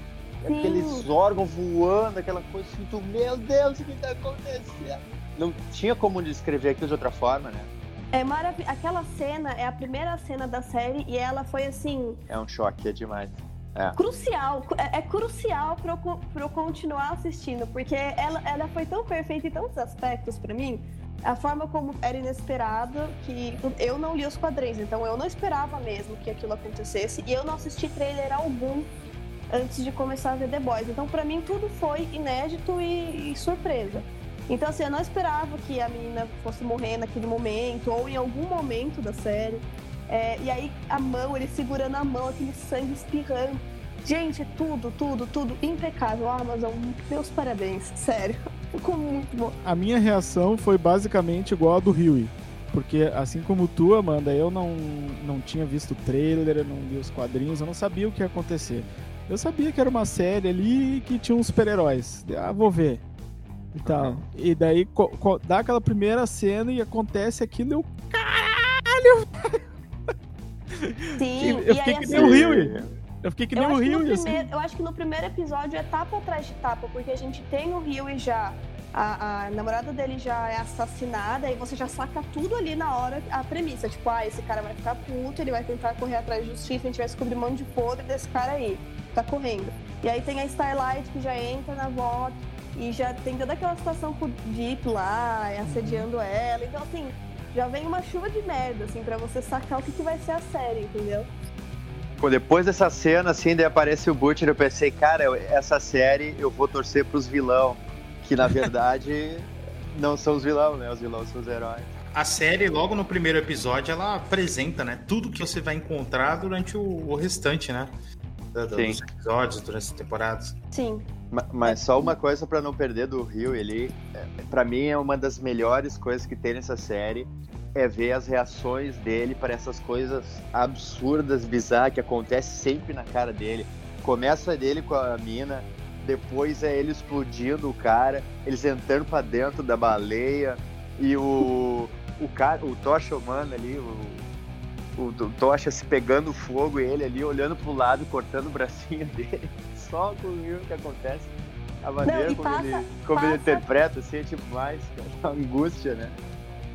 Sim. aqueles órgãos voando, aquela coisa, eu sinto, meu Deus, o que tá acontecendo? Não tinha como descrever aquilo de outra forma, né? É maravilhoso. Aquela cena é a primeira cena da série e ela foi assim, É um choque, é demais. crucial. É, é crucial pra eu, eu continuar assistindo, porque ela, ela foi tão perfeita em tantos aspectos pra mim. A forma como era inesperado, que eu não li os quadrinhos, então eu não esperava mesmo que aquilo acontecesse e eu não assisti trailer algum antes de começar a ver The Boys. Então, pra mim, tudo foi inédito e, e surpresa. Então, assim, eu não esperava que a menina fosse morrer naquele momento ou em algum momento da série. É, e aí, a mão, ele segurando a mão, aquele sangue espirrando. Gente, tudo, tudo, tudo impecável. Amazon, meus parabéns, sério. Ficou muito bom. A minha reação foi basicamente igual a do Huey. Porque assim como tu, Amanda, eu não, não tinha visto o trailer, não li os quadrinhos, eu não sabia o que ia acontecer. Eu sabia que era uma série ali que tinha uns super-heróis. Ah, vou ver. E tal. E daí co- co- dá aquela primeira cena e acontece aquilo, eu. Sim, Eu e fiquei aí que assim. nem o Huey. Eu fiquei que nem Eu o que Rio, assim. eu acho que no primeiro episódio é etapa atrás de etapa, porque a gente tem o Rio e já. A, a namorada dele já é assassinada, e você já saca tudo ali na hora a premissa. Tipo, ah, esse cara vai ficar puto, ele vai tentar correr atrás de justiça, a gente vai descobrir um monte de podre desse cara aí. Tá correndo. E aí tem a Starlight que já entra na volta e já tem toda aquela situação com o Deep lá, assediando ela. Então, assim, já vem uma chuva de merda, assim, pra você sacar o que, que vai ser a série, entendeu? Pô, depois dessa cena, assim, daí aparece o Butcher, eu pensei, cara, essa série eu vou torcer pros vilão, que na verdade não são os vilão, né? Os vilões são os heróis. A série, logo no primeiro episódio, ela apresenta, né? Tudo que você vai encontrar durante o, o restante, né? Da- da- Sim. dos episódios, durante as temporadas. Sim. Ma- Mas só uma coisa pra não perder do Rio, ele, é, pra mim é uma das melhores coisas que tem nessa série, é ver as reações dele para essas coisas absurdas, bizarras que acontecem sempre na cara dele. Começa dele com a mina, depois é ele explodindo o cara, eles entrando pra dentro da baleia e o o cara, o Tocha humano ali, o, o, o Tocha se pegando fogo e ele ali olhando pro lado, cortando o bracinho dele. Só comigo que acontece. A maneira Não, como, passa- ele, como ele passa- interpreta, assim, é tipo mais uma angústia, né?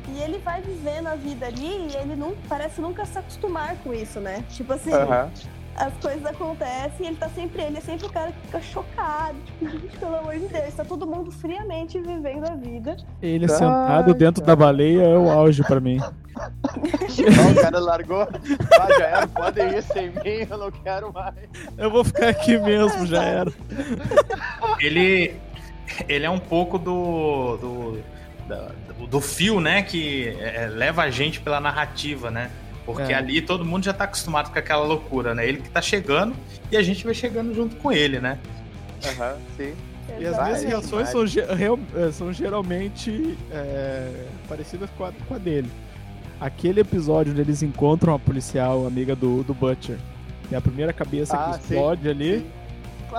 E ele vai vivendo a vida ali e ele não parece nunca se acostumar com isso, né? Tipo assim, Aham. As coisas acontecem e ele tá sempre, ele é sempre o cara que fica chocado. Tipo, gente, pelo amor de Deus, tá todo mundo friamente vivendo a vida. Ele Ai, sentado dentro da baleia é o auge pra mim. Ó, o cara largou. Ah, já era, podem ir sem mim, eu não quero mais. Eu vou ficar aqui mesmo, já era. Ele, ele é um pouco do. do, do, do fio, né? Que é, leva a gente pela narrativa, né? Porque É. ali todo mundo já tá acostumado com aquela loucura, né? Ele que tá chegando e a gente vai chegando junto com ele, né? Aham, sim. E as minhas reações são, eh, são geralmente é, parecidas com a, com a dele. Aquele episódio onde eles encontram a policial amiga do, do Butcher. E a primeira cabeça Ah, que sim, explode ali. sim.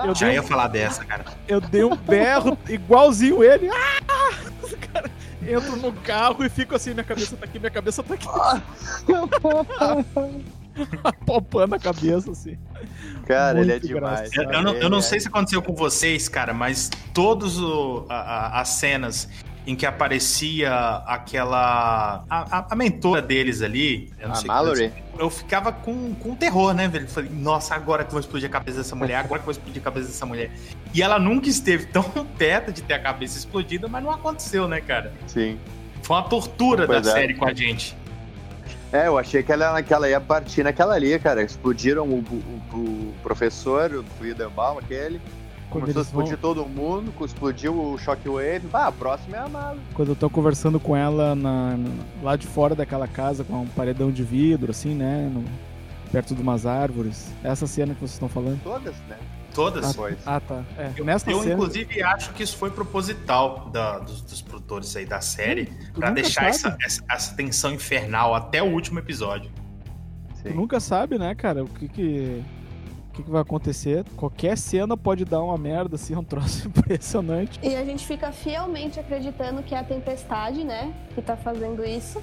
Eu Já dei, ia um, falar dessa, cara. eu dei um berro igualzinho ele. Ah! Cara entro no carro e fico assim, minha cabeça tá aqui, minha cabeça tá aqui. Apalpando a cabeça, assim. Cara, ele é Muito demais. Eu, eu não, eu não sei se aconteceu com vocês, cara, mas todas as cenas em que aparecia aquela. A, a- a mentora deles ali. Eu não A sei Mallory? Eu ficava com, com terror, né, velho? Falei, nossa, agora que eu vou explodir a cabeça dessa mulher, agora que eu vou explodir a cabeça dessa mulher. E ela nunca esteve tão perto de ter a cabeça explodida, mas não aconteceu, né, cara? Sim. Foi uma tortura Pois da é. série com a gente. É, eu achei que ela, que ela ia partir naquela ali, cara. Explodiram o, o- o professor, o Friedenbaum, aquele. Quando Começou a eles vão, explodir todo mundo, explodiu o Shockwave. Ah, a próxima é a mala. quando eu tô conversando com ela na- na- lá de fora daquela casa com um paredão de vidro, assim, né? no- perto de umas árvores. Essa cena que vocês estão falando. Todas, né? Todas. Pois. Ah, tá. É, Eu, nessa eu, cena. inclusive, acho que isso foi proposital da- dos, dos produtores aí da série, tu pra nunca deixar essa, essa, essa tensão infernal até o último episódio. Tu Sim. nunca sabe, né, cara, o que que, que que vai acontecer. Qualquer cena pode dar uma merda, assim, um troço impressionante. E a gente fica fielmente acreditando que é a Tempestade, né, que tá fazendo isso.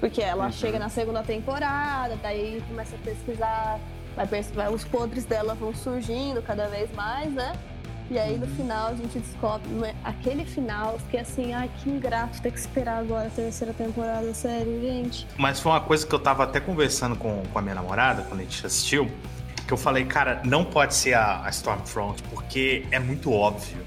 Porque ela Uhum. chega na segunda temporada, daí começa a pesquisar, vai, pers- vai- os podres dela vão surgindo cada vez mais, né? E aí no final a gente descobre, né, aquele final, eu fiquei assim, ai que ingrato ter que esperar agora a terceira temporada, sério, gente. Mas foi uma coisa que eu tava até conversando com, com a minha namorada, quando a gente assistiu, que eu falei, cara, não pode ser a, a Stormfront, porque é muito óbvio.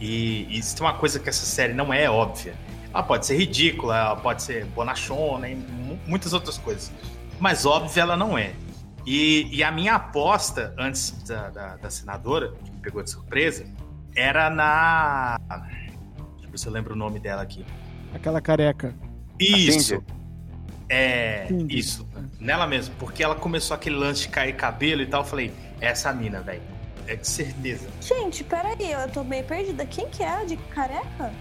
E, e se tem uma coisa que essa série não é óbvia. Ela pode ser ridícula, ela pode ser bonachona e mu- muitas outras coisas. Mas óbvia ela não é. E, e a minha aposta, antes da, da, da senadora, que me pegou de surpresa, era na. Deixa eu ver se eu lembro o nome dela aqui. Aquela careca. Isso. Cindy. É, Cindy. isso. Nela mesmo. Porque ela começou aquele lance de cair cabelo e tal. Eu falei, é essa mina, velho. É de certeza. Gente, peraí, eu tô meio perdida. Quem que é a de careca?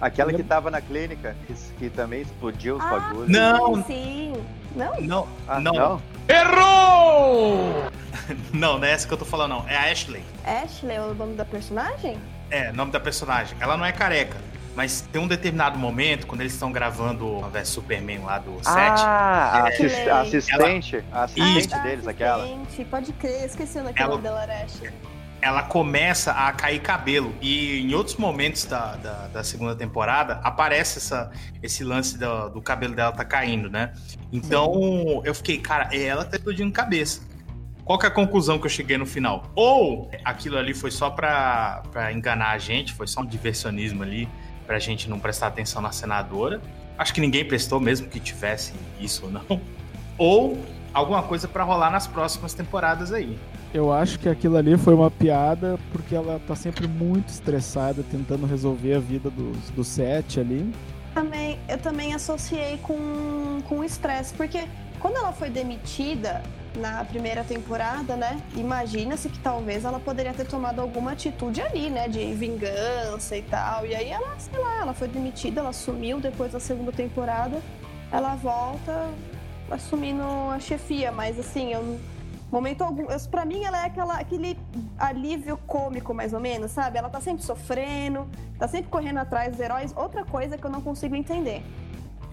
Aquela que tava na clínica, que, que também explodiu os Ah, bagulhos. Não. Sim. Não? Não, Ah, não. não? Errou! não, não é essa que eu tô falando, não. É a Ashley. Ashley é o nome da personagem? É, nome da personagem. Ela não é careca. Mas tem um determinado momento, quando eles estão gravando o Superman lá do 7. Ah, a É. assist- a assistente. A assistente Isso. deles, Ah, aquela. Pode crer, esqueci o nome Ela- ela... dela, começa a cair cabelo. E em outros momentos da, da, da segunda temporada, aparece essa, esse lance do, do cabelo dela tá caindo, né? Então eu fiquei, cara, ela tá explodindo cabeça. Qual que é a conclusão que eu cheguei no final? Ou aquilo ali foi só pra, pra enganar a gente, foi só um diversionismo ali, pra gente não prestar atenção na senadora. Acho que ninguém prestou, mesmo que tivesse isso ou não. Ou alguma coisa pra rolar nas próximas temporadas aí. Eu acho que aquilo ali foi uma piada porque ela tá sempre muito estressada tentando resolver a vida dos, do set ali. Também, eu também associei com com o estresse, porque quando ela foi demitida na primeira temporada, né? Imagina-se que talvez ela poderia ter tomado alguma atitude ali, né? De vingança e tal. E aí ela, sei lá, ela foi demitida, ela sumiu depois da segunda temporada. Ela volta assumindo a chefia, mas assim, eu momento algum, pra mim ela é aquela, aquele alívio cômico mais ou menos, sabe? Ela tá sempre sofrendo, tá sempre correndo atrás dos heróis. Outra coisa que eu não consigo entender.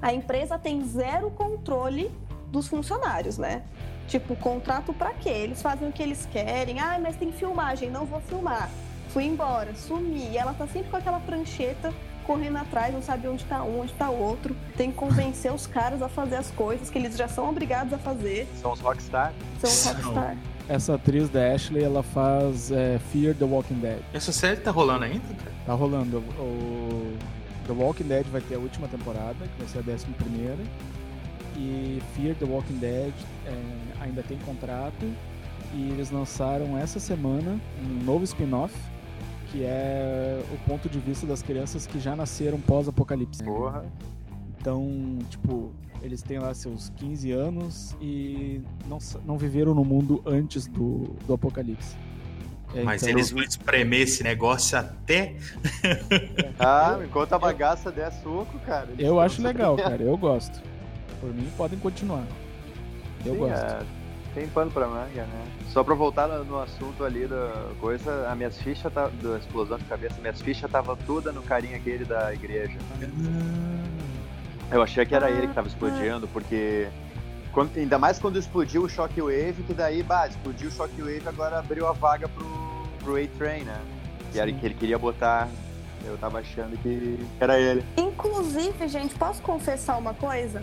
a empresa tem zero controle dos funcionários, né? Tipo, contrato pra quê? Eles fazem o que eles querem. Ah, mas tem filmagem, não vou filmar. Fui embora, sumi. E ela tá sempre com aquela prancheta correndo atrás, não sabe onde tá um, onde tá o outro. Tem que convencer os caras a fazer as coisas que eles já são obrigados a fazer. São os rockstar. São os rockstar. Essa atriz da Ashley, ela faz é, Fear the Walking Dead. Essa série tá rolando ainda, cara? Tá rolando. O The Walking Dead vai ter a última temporada, que vai ser a décima primeira. E Fear the Walking Dead é, ainda tem contrato. E eles lançaram essa semana um novo spin-off, que é o ponto de vista das crianças que já nasceram pós-apocalipse. Porra. Então, tipo, eles têm lá seus 15 anos e não, não viveram no mundo antes do, do apocalipse. É, Mas então- eles vão espremer esse negócio até. Ah, enquanto a bagaça der suco, cara. eles Eu acho legal, cara. Eu gosto. Por mim, podem continuar. Eu Sim, gosto. é, tem pano pra manga, né? Só pra voltar no, no assunto ali da coisa, as minhas fichas tá, da explosão de cabeça, minhas fichas tava toda no carinha aquele da igreja. Eu achei que era ele que tava explodindo, porque quando- ainda mais quando explodiu o Shockwave, que daí, bah, explodiu o Shockwave, agora abriu a vaga pro, pro A-Train, né? Que era que ele queria botar. Eu tava achando que era ele. Inclusive, gente, posso confessar uma coisa?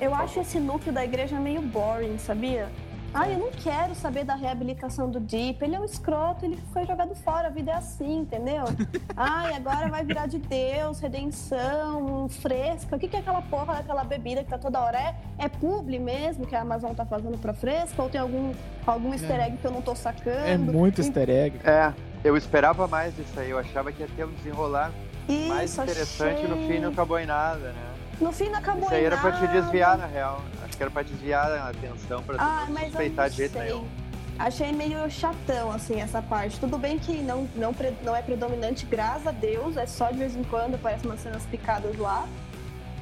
Eu acho esse núcleo da igreja meio boring, sabia? Ai, eu não quero saber da reabilitação do Deep. Ele é um escroto, ele foi jogado fora, a vida é assim, entendeu? Ai, agora vai virar de Deus, redenção, fresca. O que que é aquela porra daquela bebida que tá toda hora? É, é publi mesmo que a Amazon tá fazendo pra fresca? Ou tem algum, algum easter egg que eu não tô sacando? É muito easter egg. É, eu esperava mais disso aí, eu achava que ia ter um desenrolar Isso, mais interessante no achei. fim não acabou em nada, né? No fim não acabou Isso aí era pra te desviar, na real. Acho que era pra desviar a atenção, pra Ah, não suspeitar de jeito nenhum. Achei meio chatão, assim, essa parte. Tudo bem que não, não, não é predominante, graças a Deus. É só de vez em quando aparecem umas cenas picadas lá.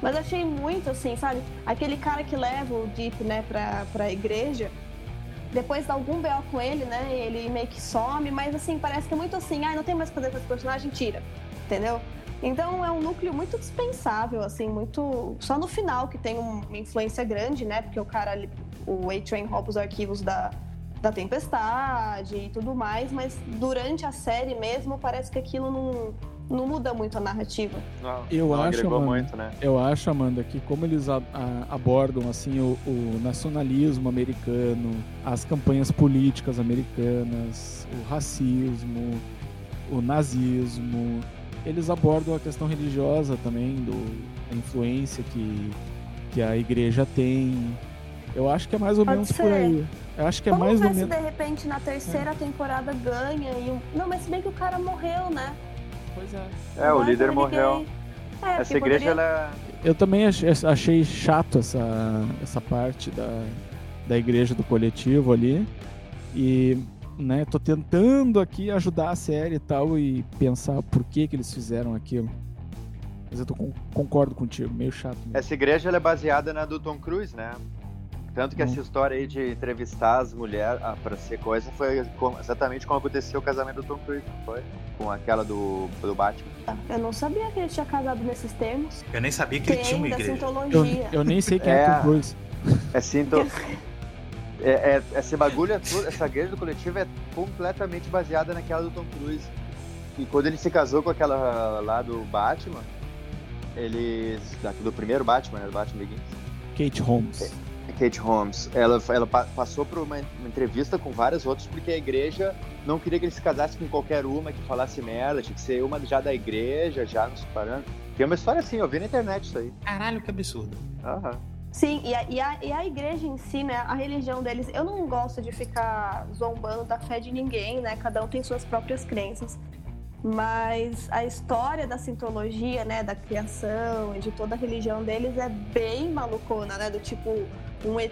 Mas achei muito, assim, sabe? Aquele cara que leva o Deep, né, pra, pra igreja. Depois dá algum B.O. com ele, né? Ele meio que some, mas assim, parece que é muito assim, ah, não tem mais fazer com esse personagem, tira. Entendeu? Então é um núcleo muito dispensável, assim, muito. Só no final que tem um- uma influência grande, né? Porque o cara, o A-Train rouba os arquivos da, da tempestade e tudo mais, mas durante a série mesmo parece que aquilo não, não muda muito a narrativa. Não, Eu não acho, agregou mano. muito, né? Eu acho, Amanda, que como eles a- a- abordam assim o, o nacionalismo americano, as campanhas políticas americanas, o racismo, o nazismo, eles abordam a questão religiosa também, do, da influência que, que a igreja tem. Eu acho que é mais ou Pode menos por ser. aí. Eu acho que é Vamos mais ver ou se menos. de repente na terceira temporada ganha e um... Não, mas se bem que o cara morreu, né? Pois é. É, o Agora líder morreu. É, Essa igreja, poderia- ela Eu também achei, achei chato essa, essa parte da, da igreja do coletivo ali. E, né, tô tentando aqui ajudar a série e tal e pensar por que que eles fizeram aquilo. Mas eu tô com- concordo contigo, meio chato mesmo. Essa igreja ela é baseada na do Tom Cruise, né? Tanto que Hum. essa história aí de entrevistar as mulheres ah, pra ser coisa foi exatamente como aconteceu o casamento do Tom Cruise, não foi? Com aquela do, do Batman. Eu não sabia que ele tinha casado nesses termos. Eu nem sabia que ele tinha uma Tem igreja. Eu, eu nem sei quem é, É. Tom Cruise. É sinto... é, é- esse bagulho, é tudo, essa igreja do coletivo é completamente baseada naquela do Tom Cruise. E quando ele se casou com aquela lá do Batman, eles. Do primeiro Batman, né? Do Batman Begins. Kate Holmes. Kate Holmes, ela, ela pa- passou por uma, uma entrevista com vários outros porque a igreja não queria que ele se casasse com qualquer uma que falasse merda, tinha que ser uma já da igreja, já nos parando. Tem uma história assim, eu vi na internet isso aí. Caralho, que absurdo. Aham. Sim, e a, e, a, e a igreja em si, né? A religião deles, eu não gosto de ficar zombando da fé de ninguém, né? Cada um tem suas próprias crenças. Mas a história da sintologia, né? Da criação e de toda a religião deles é bem malucona, né? Do tipo um ET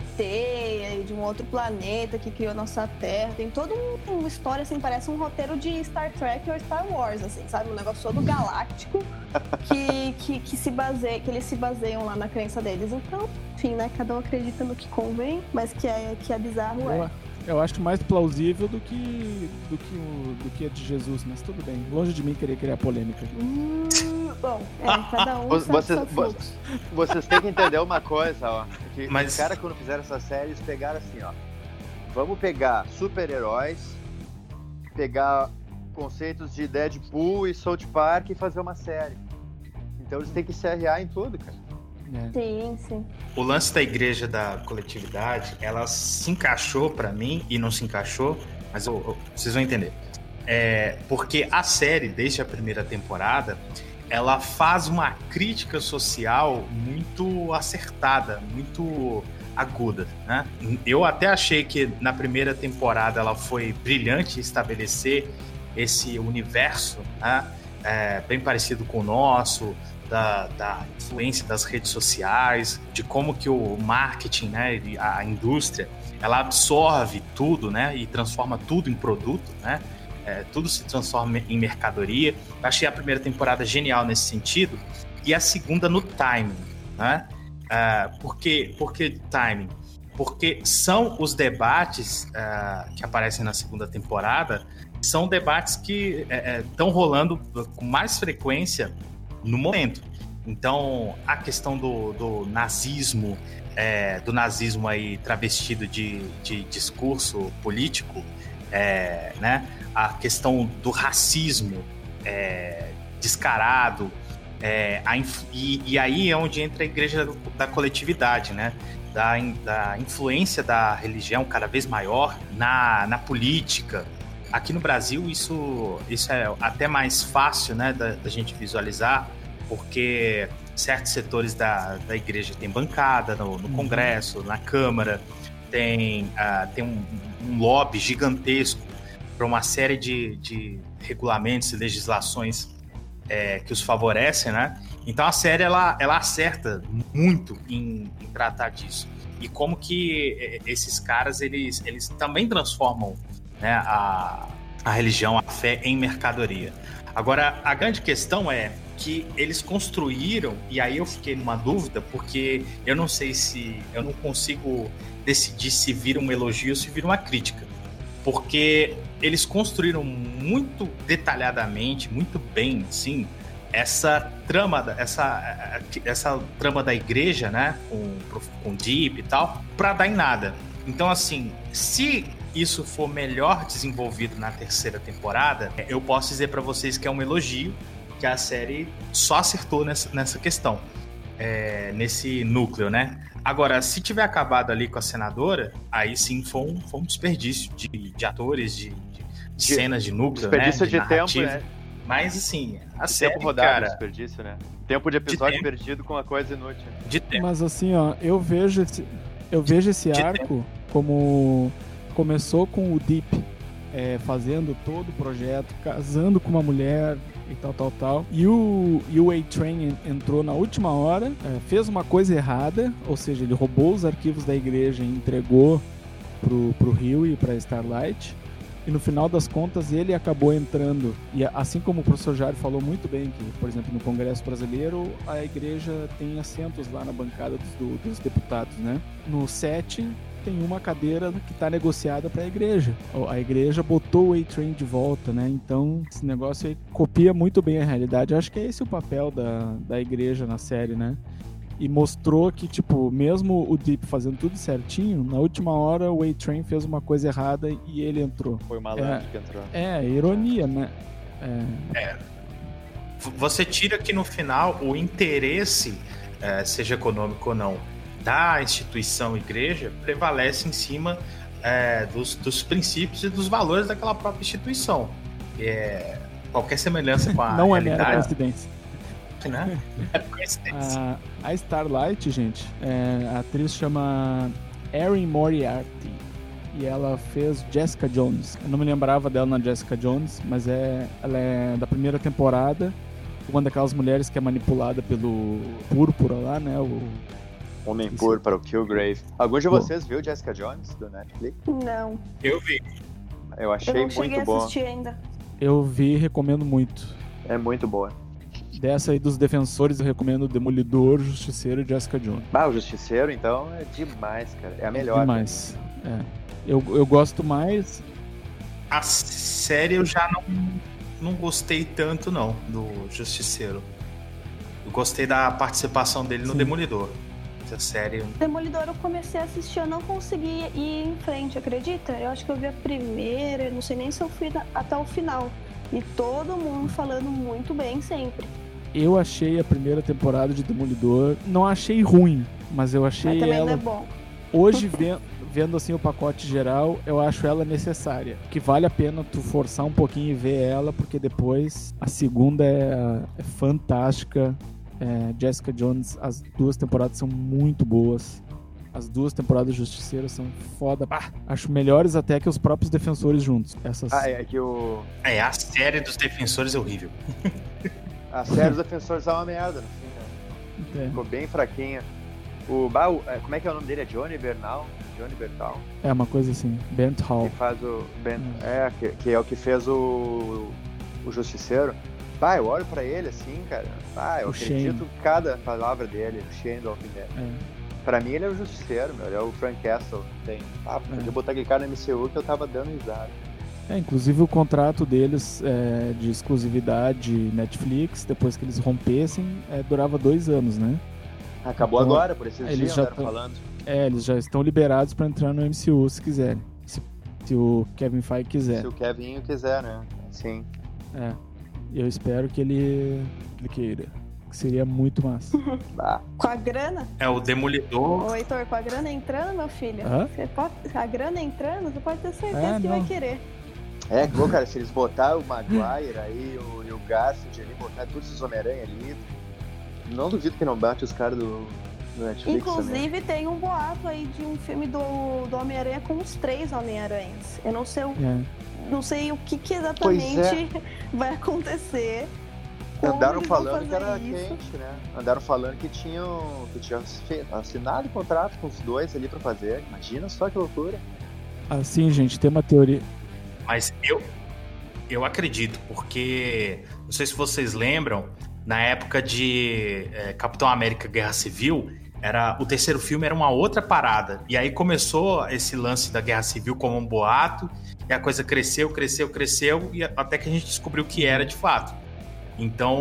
de um outro planeta que criou nossa Terra. Tem toda um- uma história, assim, parece um roteiro de Star Trek ou Star Wars, assim, sabe? Um negócio todo galáctico que, que, que se baseia, que eles se baseiam lá na crença deles. Então, enfim, né? Cada um acredita no que convém, mas que é, que é bizarro é. Eu acho mais plausível do que do que o do que a de Jesus, mas tudo bem. Longe de mim querer criar polêmica. Hum, bom, é, cada um Vocês- vocês-. Vocês têm que entender uma coisa, ó. Que Mas- os caras, quando fizeram essa série, eles pegaram assim, ó. Vamos pegar super-heróis, pegar conceitos de Deadpool e South Park e fazer uma série. Então eles têm que se arrear em tudo, cara. É. Sim, sim. O lance da igreja da coletividade, ela se encaixou pra mim e não se encaixou, mas eu- eu- vocês vão entender. É, porque a série, desde a primeira temporada, ela faz uma crítica social muito acertada, muito aguda, né? Eu até achei que na primeira temporada ela foi brilhante estabelecer esse universo, né? É, bem parecido com o nosso, da, da influência das redes sociais, de como que o marketing, né, a indústria, ela absorve tudo, né, e transforma tudo em produto, né, é, tudo se transforma em mercadoria. Eu achei a primeira temporada genial nesse sentido e a segunda no timing, né? Ah, por que, timing? Porque são os debates ah, que aparecem na segunda temporada são debates que estão rolando com mais frequência no momento. Então, a questão do, do nazismo, é, do nazismo aí travestido de, de discurso político, é, né? a questão do racismo é, descarado, é, inf- e, e aí é onde entra a igreja da coletividade, né? Da, da influência da religião cada vez maior na, na política. Aqui no Brasil, isso, isso é até mais fácil né, da, da gente visualizar, porque certos setores da, da igreja têm bancada no, no Congresso, na Câmara, tem, ah, tem um, um lobby gigantesco para uma série de, de regulamentos e legislações é, que os favorecem, né? Então a série ela, ela acerta muito em, em tratar disso e como que eh, esses caras eles, eles também transformam né, a, a religião, a fé em mercadoria. Agora a grande questão é que eles construíram e aí eu fiquei numa dúvida porque eu não sei se eu não consigo decidir se vira um elogio ou se vira uma crítica porque eles construíram muito detalhadamente, muito bem, sim, essa trama, essa, essa trama da igreja, né, com, com Deep e tal, pra dar em nada. Então, assim, se isso for melhor desenvolvido na terceira temporada, eu posso dizer pra vocês que é um elogio, que a série só acertou nessa, nessa questão, é, nesse núcleo, né? Agora, se tiver acabado ali com a senadora, aí sim foi um, foi um desperdício de, de atores, de, de- de De- cenas de núcleo, Desperdício né? de tempo, narrativa. né? Mas assim, a De série, tempo rodado, cara, desperdício, né? Tempo de episódio tempo. perdido com uma coisa inútil. de tempo. Mas assim, ó, eu vejo esse, eu vejo esse De arco como começou com o Deep é, fazendo todo o projeto, casando com uma mulher e tal, tal, tal. E o, e o A-Train en- entrou na última hora, é, fez uma coisa errada, ou seja, ele roubou os arquivos da igreja e entregou pro, pro Rio e pra Starlight. E no final das contas ele acabou entrando. E assim como o professor Jário falou muito bem que, por exemplo, no Congresso Brasileiro, a igreja tem assentos lá na bancada dos, do- dos deputados, né? No 7 tem uma cadeira que está negociada para a igreja. A igreja botou o A-Train de volta, né? Então esse negócio aí copia muito bem a realidade. Eu acho que é esse o papel da, da igreja na série, né? E mostrou que, tipo, mesmo o Deep fazendo tudo certinho, na última hora o A-Train fez uma coisa errada e ele entrou. Foi o malandro que entrou. É, ironia, né? É, Você tira que no final o interesse, eh, seja econômico ou não, da instituição igreja prevalece em cima eh, dos, dos princípios e dos valores daquela própria instituição. É, qualquer semelhança com a não é mera realidade, coincidência. né? É coincidência. A, a Starlight, gente, é, a atriz chama Erin Moriarty. E ela fez Jessica Jones. Eu não me lembrava dela na Jessica Jones, mas é, ela é da primeira temporada. Uma daquelas mulheres que é manipulada pelo Púrpura lá, né? O, Homem Isso. puro para o Killgrave. Algum de Bom. vocês viu Jessica Jones do Netflix? Não, Eu vi. Eu eu achei não cheguei muito a bom. assistir ainda. eu vi e recomendo muito. É muito boa. Dessa aí dos defensores, eu recomendo Demolidor, Justiceiro e Jessica Jones. Ah, o Justiceiro, então, é demais, cara. É a melhor. Demais. É. Eu, eu gosto mais. A série eu já não, não gostei tanto, não, do Justiceiro. Eu gostei da participação dele no Sim. Demolidor. Essa série. Demolidor eu comecei a assistir, eu não consegui ir em frente, acredita? Eu acho que eu vi a primeira, não sei nem se eu fui na- até o final. E todo mundo falando muito bem sempre. Eu achei a primeira temporada de Demolidor. Não achei ruim, mas eu achei Mas também ela. não é bom. Hoje, ve- vendo assim o pacote geral, eu acho ela necessária. Que vale a pena tu forçar um pouquinho e ver ela, porque depois a segunda é, é fantástica. É, Jessica Jones, as duas temporadas são muito boas. As duas temporadas de Justiceira são foda. Pá, acho melhores até que os próprios defensores juntos. Essas. Ah, é que o. É, a série dos defensores é horrível. A série dos defensores é uma merda, no fim, né? É, Ficou bem fraquinha. O, bah, o- é, como é que é o nome dele? É Johnny Bernal? Johnny Bertal? é uma coisa assim. Bent Hall. Que faz o. Ben, Hum. É, que, que é o que fez o. O Justiceiro. Bah, eu olho pra ele assim, cara. Ah, eu O acredito Shane. cada palavra dele, o Shane do Walking Dead. É. Pra mim ele é o Justiceiro, meu. Ele é o Frank Castle. Tem. Ah, podia É. botar aquele cara no MCU que eu tava dando risada. É, inclusive o contrato deles é, de exclusividade Netflix, depois que eles rompessem, é, durava dois anos, né? Acabou Então, agora, por esses eles dias já tão- falando. É, eles já estão liberados pra entrar no MCU se quiserem. Se, se o Kevin Feige quiser. Se o Kevin quiser, né? Sim. É. E eu espero que ele, ele queira. Que seria muito massa. Com a grana, É o Demolidor. ô Heitor, com a grana entrando, meu filho, Hã? você pode, a grana entrando, você pode ter certeza Ah, que não. vai querer. É, pô, cara, se eles botar o Maguire aí, o, e o Garfield ali, botar todos esses Homem-Aranha ali, não duvido que não bate os caras do, do Netflix também. Inclusive, tem um boato aí de um filme do, do Homem-Aranha com os três Homem-Aranhas. Eu não sei, o, É. não sei o que, que exatamente vai acontecer. Andaram falando que era isso. quente, né? Andaram falando que tinham, que tinham assinado contrato com os dois ali pra fazer. Imagina só que loucura. Assim, gente, tem uma teoria. Mas eu, eu acredito, porque não sei se vocês lembram, na época de é, Capitão América Guerra Civil, era o terceiro filme era uma outra parada. E aí começou esse lance da Guerra Civil como um boato, e a coisa cresceu, cresceu, cresceu, e até que a gente descobriu que era de fato. Então,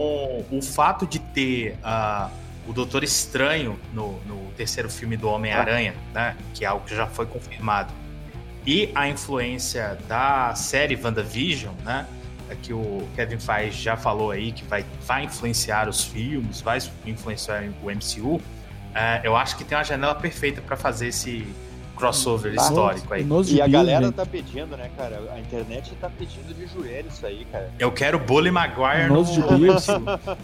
o fato de ter ah, o Doutor Estranho no, no terceiro filme do Homem-Aranha, né, que é algo que já foi confirmado, e a influência da série WandaVision, né? é Que o Kevin Feige já falou aí que vai, vai influenciar os filmes, vai influenciar o MCU. é, eu acho que tem uma janela perfeita para fazer esse crossover histórico aí. E a galera tá pedindo, né, cara? A internet tá pedindo de joelho isso aí, cara. Eu quero Bully Maguire Nos no gibis,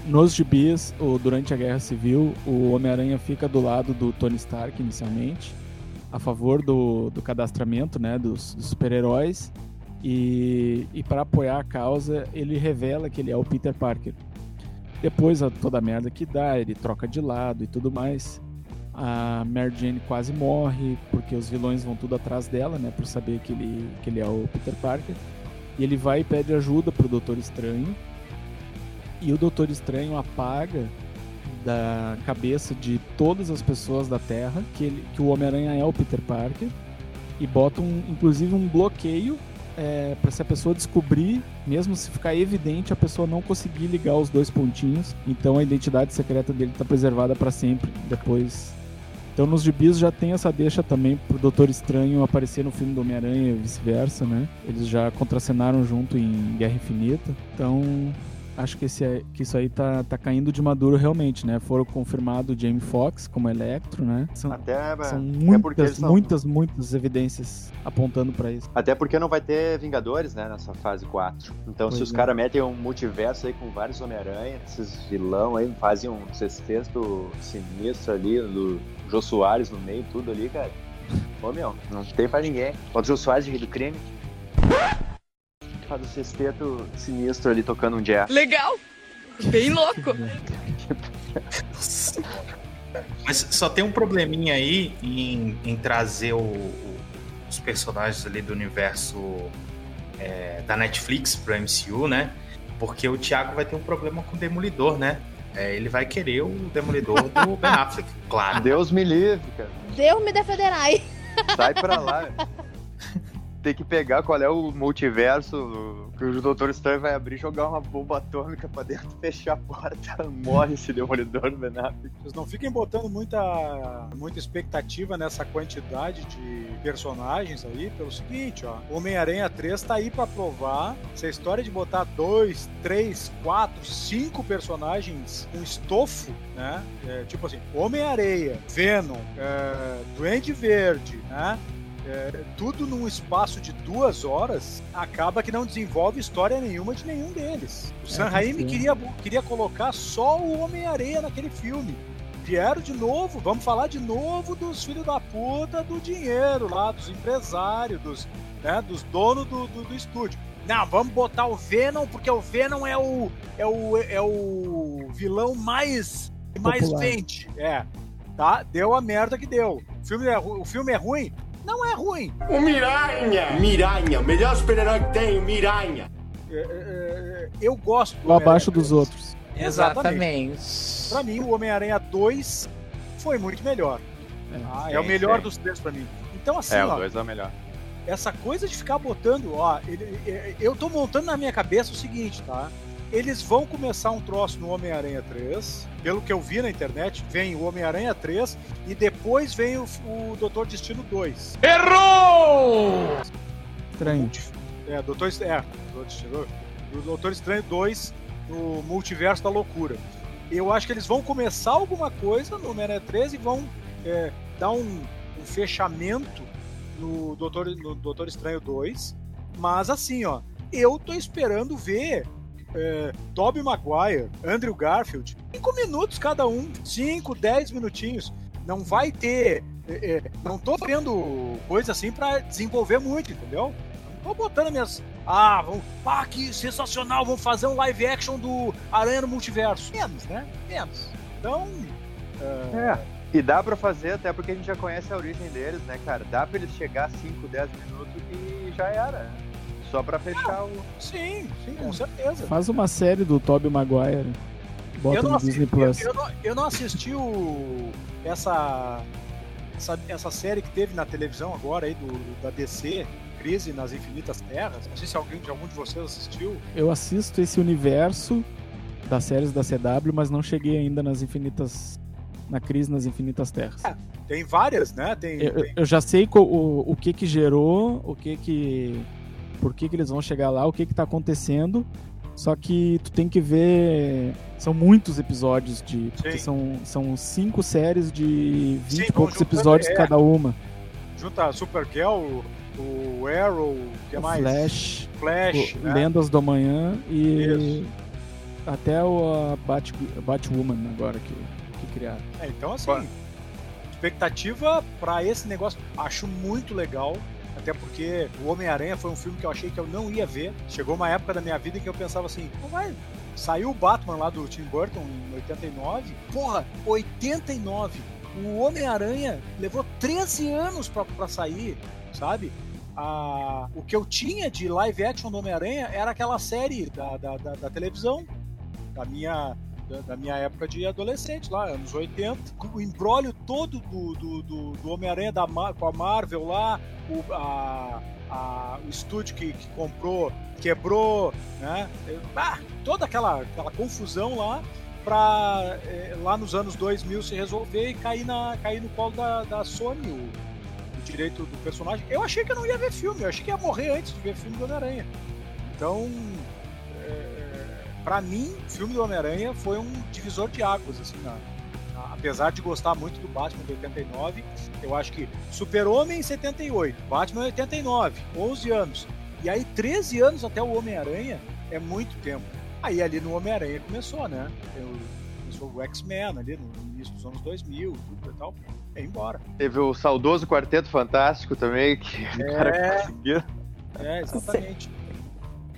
nos gibis o- durante a Guerra Civil, o Homem-Aranha fica do lado do Tony Stark inicialmente, a favor do, do cadastramento né, dos, dos super-heróis. E, e para apoiar a causa, ele revela que ele é o Peter Parker. Depois, a- toda a merda que dá, ele troca de lado e tudo mais. A Mary Jane quase morre, porque os vilões vão tudo atrás dela, né? Por saber que ele, que ele é o Peter Parker. E ele vai e pede ajuda pro Doutor Estranho. E o Doutor Estranho apaga da cabeça de todas as pessoas da Terra que, ele, que o Homem-Aranha é o Peter Parker. E bota, um, inclusive, um bloqueio é, para se a pessoa descobrir, mesmo se ficar evidente, a pessoa não conseguir ligar os dois pontinhos. Então a identidade secreta dele está preservada para sempre depois. Então nos gibis já tem essa deixa também pro Doutor Estranho aparecer no filme do Homem-Aranha e vice-versa, né? Eles já contracenaram junto em Guerra Infinita. Então acho que, esse, é- que isso aí tá, tá caindo de maduro realmente, né? Foram confirmados o Jamie Foxx como Electro, né? São, Até, são porque eles muitas, não- muitas, muitas evidências apontando para isso. Até porque não vai ter Vingadores, né, nessa fase 4. Então, se Pois os é. caras metem um multiverso aí com vários Homem-Aranha, esses vilão aí, fazem um sexteto sinistro ali, do Jô Soares no meio, tudo ali, cara. Ô, meu, não tem pra ninguém. Bota o Jô Soares de Rei do Crime. Faz o sexteto sinistro ali tocando um jazz. Legal! Bem louco! Mas só tem um probleminha aí em, em trazer o- o- os personagens ali do universo é, da Netflix pro MCU, né? Porque o Thiago vai ter um problema com o Demolidor, né? É, ele vai querer o Demolidor do Ben Affleck, claro. Deus me livre, cara. Deus me defenderai. Sai pra lá. Tem que pegar qual é o multiverso que o Doutor Estranho vai abrir, jogar uma bomba atômica pra dentro, fechar a porta, morre esse demolidor Ben Affleck. Vocês não fiquem botando muita, muita expectativa nessa quantidade de personagens aí, pelo seguinte, ó. Homem-Aranha 3 tá aí pra provar se a história de botar dois, três, quatro, cinco personagens com estofo, né? É, tipo assim, Homem-Areia, Venom, é, Duende Verde, né? É, tudo num espaço de duas horas, acaba que não desenvolve história nenhuma de nenhum deles. O Sam Raimi queria, queria colocar só o Homem-Areia naquele filme. Vieram de novo, vamos falar de novo dos filhos da puta do dinheiro lá, dos empresários, dos, né, dos donos do, do, do estúdio. Não, vamos botar o Venom, porque o Venom é o, é o, é o vilão mais, mais Popular. vende. É, tá? Deu a merda que deu. O filme é, o filme é ruim? Não é ruim. O Miranha! Miranha, o melhor super-herói que tem, o Miranha. É, é, é, eu gosto do abaixo dos outros. Exatamente. Exatamente. Pra mim, o Homem-Aranha 2 foi muito melhor. Ah, é o melhor dos três pra mim. Então, assim, É, o ó, 2 é o melhor. essa coisa de ficar botando, ó, ele- eu tô montando na minha cabeça o seguinte, tá? Eles vão começar um troço no Homem-Aranha 3. Pelo que eu vi na internet, vem o Homem-Aranha 3 e depois vem o, o Doutor Destino 2. Estranho. É, Doutor, é, Doutor Destino, o Doutor Estranho 2 no Multiverso da Loucura. Eu acho que eles vão começar alguma coisa no Homem-Aranha 3 e vão é, dar um, um fechamento no Doutor, no Doutor Estranho 2. Mas assim, ó, eu tô esperando ver é, Maguire, Andrew Garfield, 5 minutos cada um, 5, 10 minutinhos. Não vai ter. é, é, não tô vendo coisa assim pra desenvolver muito, entendeu? Não tô botando minhas. Ah, vamos. Ah, que sensacional! Vamos fazer um live action do Aranha no Multiverso. Menos, né? Menos. Então. É. E dá pra fazer, até porque a gente já conhece a origem deles, né, cara? Dá pra eles chegar 5, 10 minutos e já era. Só pra fechar o. Sim, sim, com certeza. Faz uma série do Tobey Maguire. Bota eu, não no assisti, Disney Plus. eu, eu não, eu não assisti o, essa, essa, essa série que teve na televisão agora aí do, da DC, Crise nas Infinitas Terras. Não sei se alguém de algum de vocês assistiu. Eu assisto esse universo das séries da CW, mas não cheguei ainda nas infinitas. Na crise nas infinitas terras. Tem várias, né? Tem, Eu, tem- eu já sei o, o que que gerou, o que que. Por que que eles vão chegar lá, o que que tá acontecendo. Só que tu tem que ver. São muitos episódios de. São, são cinco séries de 20 Sim, e poucos episódios é. cada uma. junta Supergirl, o, Arrow, o que O mais? Flash, Flash, o né? Lendas do Amanhã e. Isso. Até o a Bat, Batwoman agora que, que criaram. É, então, assim, expectativa pra esse negócio, acho muito legal. Até porque o Homem-Aranha foi um filme que eu achei que eu não ia ver. Chegou uma época da minha vida em que eu pensava assim, não vai. Saiu o Batman lá do Tim Burton em 89. Porra, 89. O Homem-Aranha levou 13 anos pra sair, sabe? A, o que eu tinha de live action do Homem-Aranha era aquela série da, da, da, da televisão, da minha, da, da minha época de adolescente, lá, anos 80. O embrólio todo do, do, do, do Homem-Aranha com a Marvel lá, o, a, a- o estúdio que, que comprou quebrou, né? Ah, toda aquela, aquela confusão lá para lá nos anos 2000 se resolver e cair, na, cair no colo da, da Sony o, o direito do personagem. Eu achei que eu não ia ver filme, eu achei que ia morrer antes de ver filme do Homem-Aranha. Então, é, para mim, o filme do Homem-Aranha foi um divisor de águas, assim, na, na- apesar de gostar muito do Batman de 89, eu acho que Super-Homem em 78, Batman em 89, 11 anos. E aí 13 anos até o Homem-Aranha é muito tempo. Aí ali no Homem-Aranha começou, né? O- Começou o X-Men ali no início dos anos 2000, tudo e tal. É embora. Teve o saudoso Quarteto Fantástico também, que o cara É, conseguiu. é, exatamente.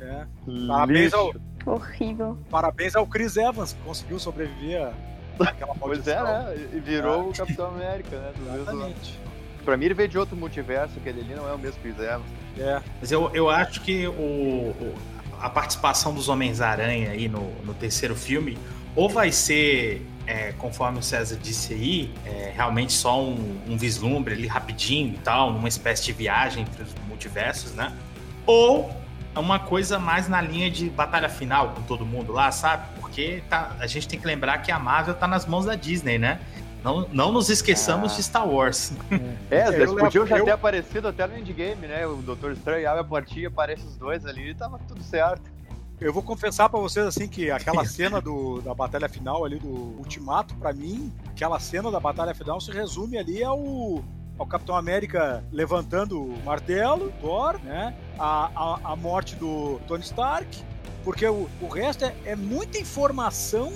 É. Parabéns ao, Horrível. parabéns ao Chris Evans, que conseguiu sobreviver àquela Pois é, né? E virou Ah. o Capitão América, né? Do mesmo... Exatamente. Pra mim ele veio de outro multiverso, aquele ali não é o mesmo Chris Evans. É. Mas eu, eu acho que o, o- a participação dos Homens-Aranha aí no, no terceiro filme ou vai ser é, conforme o César disse aí, é realmente só um, um vislumbre ali rapidinho e tal, numa espécie de viagem entre os multiversos, né? Ou é uma coisa mais na linha de batalha final com todo mundo lá, sabe? Porque tá, a gente tem que lembrar que a Marvel tá nas mãos da Disney, né? Não, não nos esqueçamos Ah. de Star Wars. É, eles podiam já eu- ter aparecido até no endgame, né? O Doutor Estranho abre a portinha, aparece os dois ali e tava tudo certo. Eu vou confessar pra vocês assim que aquela cena do, da batalha final ali do Ultimato, pra mim, aquela cena da batalha final se resume ali ao, ao Capitão América levantando o martelo, Thor, né? A, a, a morte do Tony Stark, porque o, o resto é, é muita informação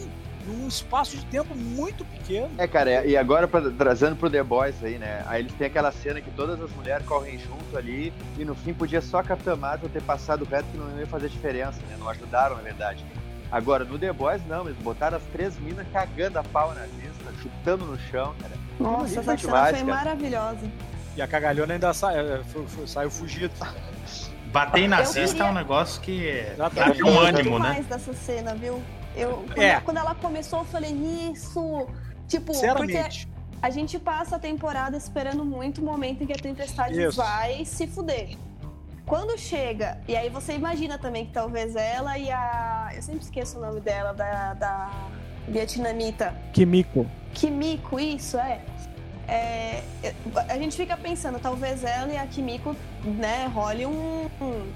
num espaço de tempo muito pequeno. É, cara, e agora pra, trazendo pro The Boys aí, né? Aí eles têm aquela cena que todas as mulheres correm junto ali e no fim podia só a Capitã Marvel ter passado reto que não ia fazer diferença, né? Não ajudaram, na verdade. Agora, no The Boys, não, eles botaram as três minas cagando a pau na vista, chutando no chão, cara. Nossa, essa cena foi demais, foi cara. maravilhosa. E a cagalhona ainda sa, eh, saiu fugido. Bater em nazista queria- é um negócio que dá um Eu ânimo, né? mais dessa cena, viu? Eu, quando, É. quando ela começou, eu falei, isso. Tipo, porque a gente passa a temporada esperando muito o momento em que a tempestade Isso. vai se fuder. Quando chega, e aí você imagina também que talvez ela e a. Eu sempre esqueço o nome dela, da, da vietnamita. Kimiko. Kimiko, isso, é. É, A gente fica pensando, talvez ela e a Kimiko, né, role um, um,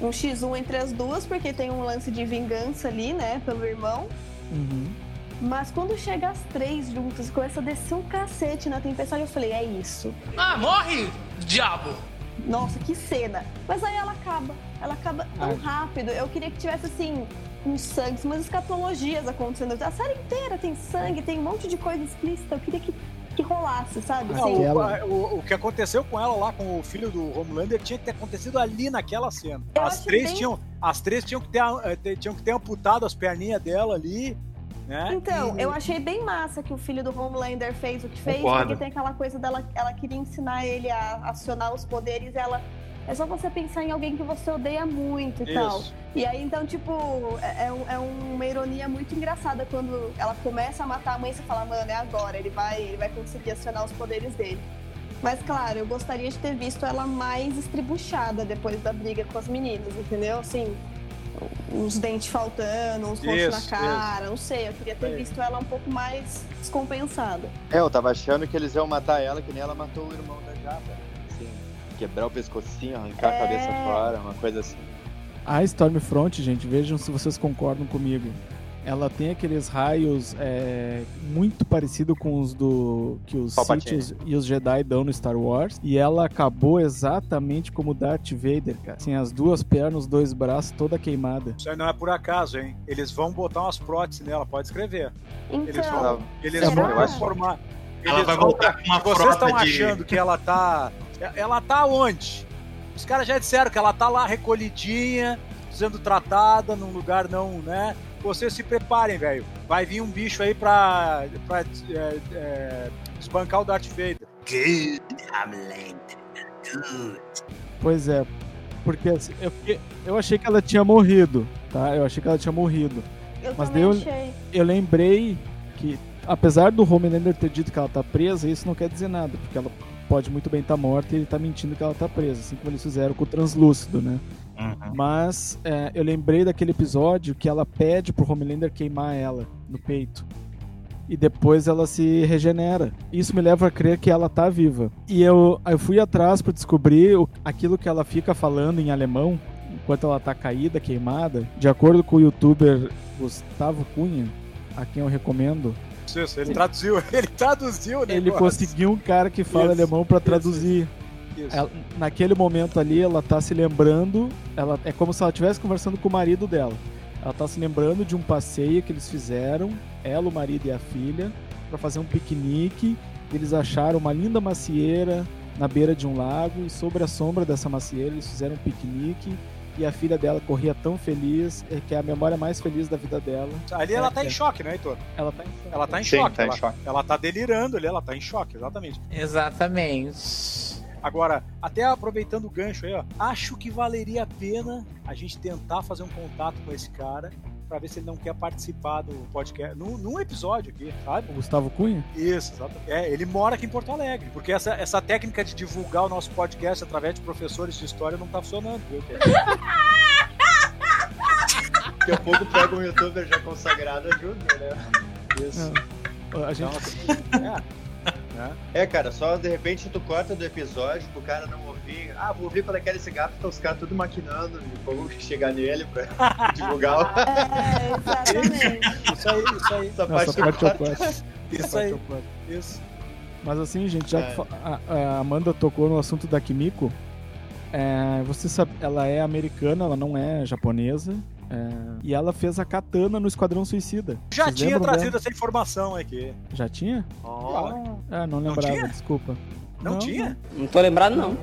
um X1 entre as duas, porque tem um lance de vingança ali, né, pelo irmão. Uhum. Mas quando chega as três juntas e começa a descer um cacete na tempestade, eu falei, é isso. Ah, morre, diabo! Nossa, que cena. Mas aí ela acaba. Ela acaba tão rápido. Eu queria que tivesse, assim, uns sangues, umas escatologias acontecendo. A série inteira tem sangue, tem um monte de coisa explícita. Eu queria que, que rolasse, sabe? Não, Assim, o, o- o que aconteceu com ela lá, com o filho do Homelander, tinha que ter acontecido ali naquela cena. Eu As três, bem- tinham, as três tinham que, ter, eh, ter- tinham que ter amputado as perninhas dela ali, né? Então, E- eu achei bem massa que o filho do Homelander fez o que fez, Concordo. porque tem aquela coisa dela, ela queria ensinar ele a acionar os poderes, ela. É só você pensar em alguém que você odeia muito e tal. Isso. E aí, então, tipo, é, é é uma ironia muito engraçada quando ela começa a matar a mãe e você fala, mano, é agora, ele vai, ele vai conseguir acionar os poderes dele. Mas, claro, eu gostaria de ter visto ela mais estribuchada depois da briga com as meninas, entendeu? Assim, uns dentes faltando, uns roxos na Isso, cara, não sei, eu queria ter Sei. visto ela um pouco mais descompensada. É, eu tava achando que eles iam matar ela, que nem ela matou o irmão da Japa. Assim, quebrar o pescocinho, arrancar É. a cabeça fora, uma coisa assim. A Stormfront, gente, vejam se vocês concordam comigo. Ela tem aqueles raios é, muito parecido com os do que os. Sith e os Jedi dão no Star Wars. E ela acabou exatamente como Darth Vader, cara. Assim, as duas pernas, os dois braços, toda queimada. Isso aí não é por acaso, hein? Eles vão botar umas próteses nela, pode escrever. Eles Então, vão, eles será? vão Eu acho- transformar. Ela eles vai vão- voltar com uma vocês estão de... achando que ela tá. Ela tá onde? Os caras já disseram que ela tá lá recolhidinha, sendo tratada num lugar não, né? Vocês se preparem, velho. Vai vir um bicho aí pra, pra é, é, espancar o Darth Vader. Good, Homelander. Good. Pois é, porque assim, eu, eu achei que ela tinha morrido, tá? Eu achei que ela tinha morrido. eu Mas também deu- achei. Eu lembrei que, apesar do Homelander ter dito que ela tá presa, isso não quer dizer nada, porque ela pode muito bem estar morta e ele tá mentindo que ela tá presa, assim como eles fizeram com o Translúcido, né? Uhum. Mas é, eu lembrei daquele episódio que ela pede pro Homelander queimar ela no peito. E depois ela se regenera. Isso me leva a crer que ela tá viva. E eu, eu fui atrás para descobrir o- aquilo que ela fica falando em alemão, enquanto ela tá caída, queimada. De acordo com o youtuber Gustavo Cunha, a quem eu recomendo, Isso, ele traduziu, ele traduziu o ele negócio. conseguiu um cara que fala Isso, alemão para isso, traduzir. Isso. Ela- naquele momento ali, ela tá se lembrando, ela é como se ela estivesse conversando com o marido dela. Ela tá se lembrando de um passeio que eles fizeram, ela, o marido e a filha, para fazer um piquenique. Eles acharam uma linda macieira na beira de um lago e sobre a sombra dessa macieira eles fizeram um piquenique e a filha dela corria tão feliz, é que é a memória mais feliz da vida dela. Ali ela É, tá é. em choque, né, Heitor? Ela tá em choque. Ela tá em Sim, choque. tá em ela, choque. ela tá delirando ali, ela tá em choque, exatamente. Exatamente. Agora, até aproveitando o gancho aí, ó, acho que valeria a pena a gente tentar fazer um contato com esse cara pra ver se ele não quer participar do podcast, num, num episódio aqui, sabe? O Gustavo Cunha? Isso, exato. É, ele mora aqui em Porto Alegre, porque essa, essa técnica de divulgar o nosso podcast através de professores de história não tá funcionando, viu? Daqui a pouco pega um youtuber já consagrado ajuda, né? Isso. Não. A gente... Então, é. É, cara, só de repente tu corta do episódio pro cara não ouvir. Ah, vou ouvir qual é que era esse gato, tá os caras tudo maquinando e como chegar nele pra divulgar o. É, exatamente. Isso aí, isso aí. Essa parte essa parte corto. Isso aí. Isso. Mas assim, gente, já É. que a, a Amanda tocou no assunto da Kimiko, é, você sabe, ela é americana, ela não é japonesa. É, e ela fez a Katana no Esquadrão Suicida. Já Vocês tinha trazido dela? essa informação aqui. Já tinha? Ó, Ah, não Não lembrava, tinha? desculpa. Não, tinha? Não tô lembrado, não.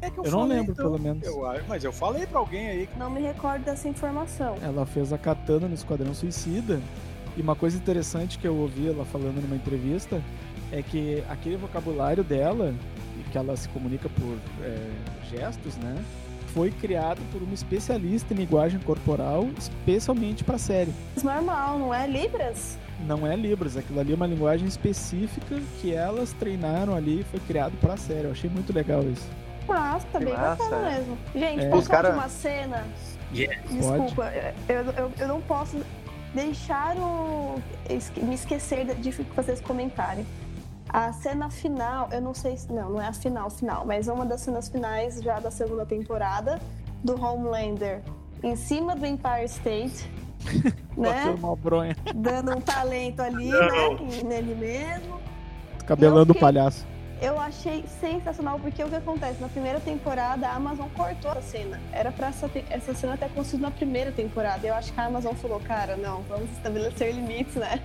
É que Eu não falei, lembro, então. pelo menos. Eu, acho- mas eu falei pra alguém aí. Não me recordo dessa informação. Ela fez a Katana no Esquadrão Suicida. E uma coisa interessante que eu ouvi ela falando numa entrevista é que aquele vocabulário dela, e que ela se comunica por é, gestos, né? Foi criado por uma especialista em linguagem corporal, especialmente para série. Normal, não é? Libras? Não é Libras, aquilo ali é uma linguagem específica que elas treinaram ali e foi criado para série. Eu achei muito legal isso. Massa, tá bem massa, bacana é. mesmo. Gente, É. posso cara- de uma cena? Yeah. Desculpa, eu, eu, eu não posso deixar o, me esquecer de, de vocês comentarem. A cena final, eu não sei se. Não, não é a final, final, mas é uma das cenas finais já da segunda temporada do Homelander em cima do Empire State. né? Uma bronha, Dando um talento ali, Não. né? Nele mesmo. cabelando o palhaço. Eu achei sensacional, porque o que acontece? Na primeira temporada, a Amazon cortou a cena. Era pra essa, essa cena ter acontecido na primeira temporada. Eu acho que a Amazon falou, cara, não, vamos estabelecer limites, né?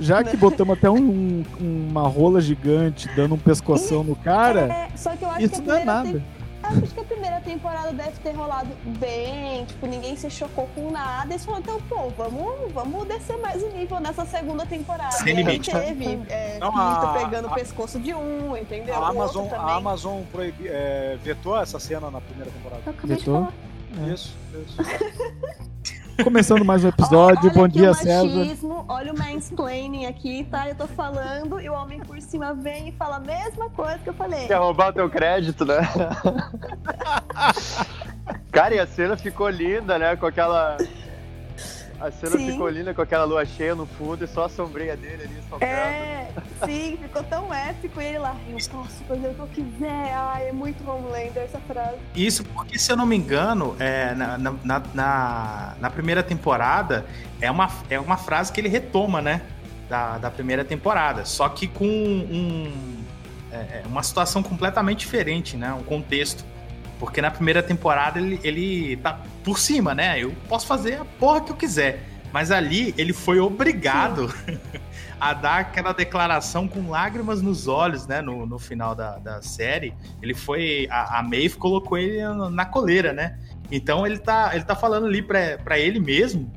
Já que botamos até um- uma rola gigante dando um pescoção no cara, É, só que eu acho que isso a não é nada. tem- acho que a primeira temporada deve ter rolado bem, tipo, ninguém se chocou com nada. Eles falaram, então, pô, vamos, vamos descer mais o nível nessa segunda temporada. Sem limite. teve é, Não, a- pegando a- o pescoço de um, entendeu? A Amazon, a Amazon proibi, é, vetou essa cena na primeira temporada. Eu acabei de Vetou? falar. É. Isso, isso. começando mais um episódio. Olha Bom aqui dia, o César. machismo, olha o mansplaining aqui, tá? Eu tô falando e o homem por cima vem e fala a mesma coisa que eu falei. Quer roubar teu crédito, né? Cara, e a cena ficou linda, né? Com aquela. A cena Sim. ficou linda com aquela lua cheia no fundo e só a sombrinha dele ali socando. É, sim, ficou tão épico. E ele lá, eu posso fazer o que eu quiser. Ai, é muito Homelander essa frase. Isso porque, se eu não me engano, é, na, na, na- na, na primeira temporada é uma, é uma frase que ele retoma, né? Da, da primeira temporada. Só que com um, é, é, uma situação completamente diferente, né? Um contexto. Porque na primeira temporada ele, ele tá por cima, né? Eu posso fazer a porra que eu quiser. Mas ali ele foi obrigado a dar aquela declaração com lágrimas nos olhos, né? No, no final da, da série. Ele foi. A, a Maeve colocou ele na coleira, né? Então ele tá, ele tá falando ali pra, pra ele mesmo.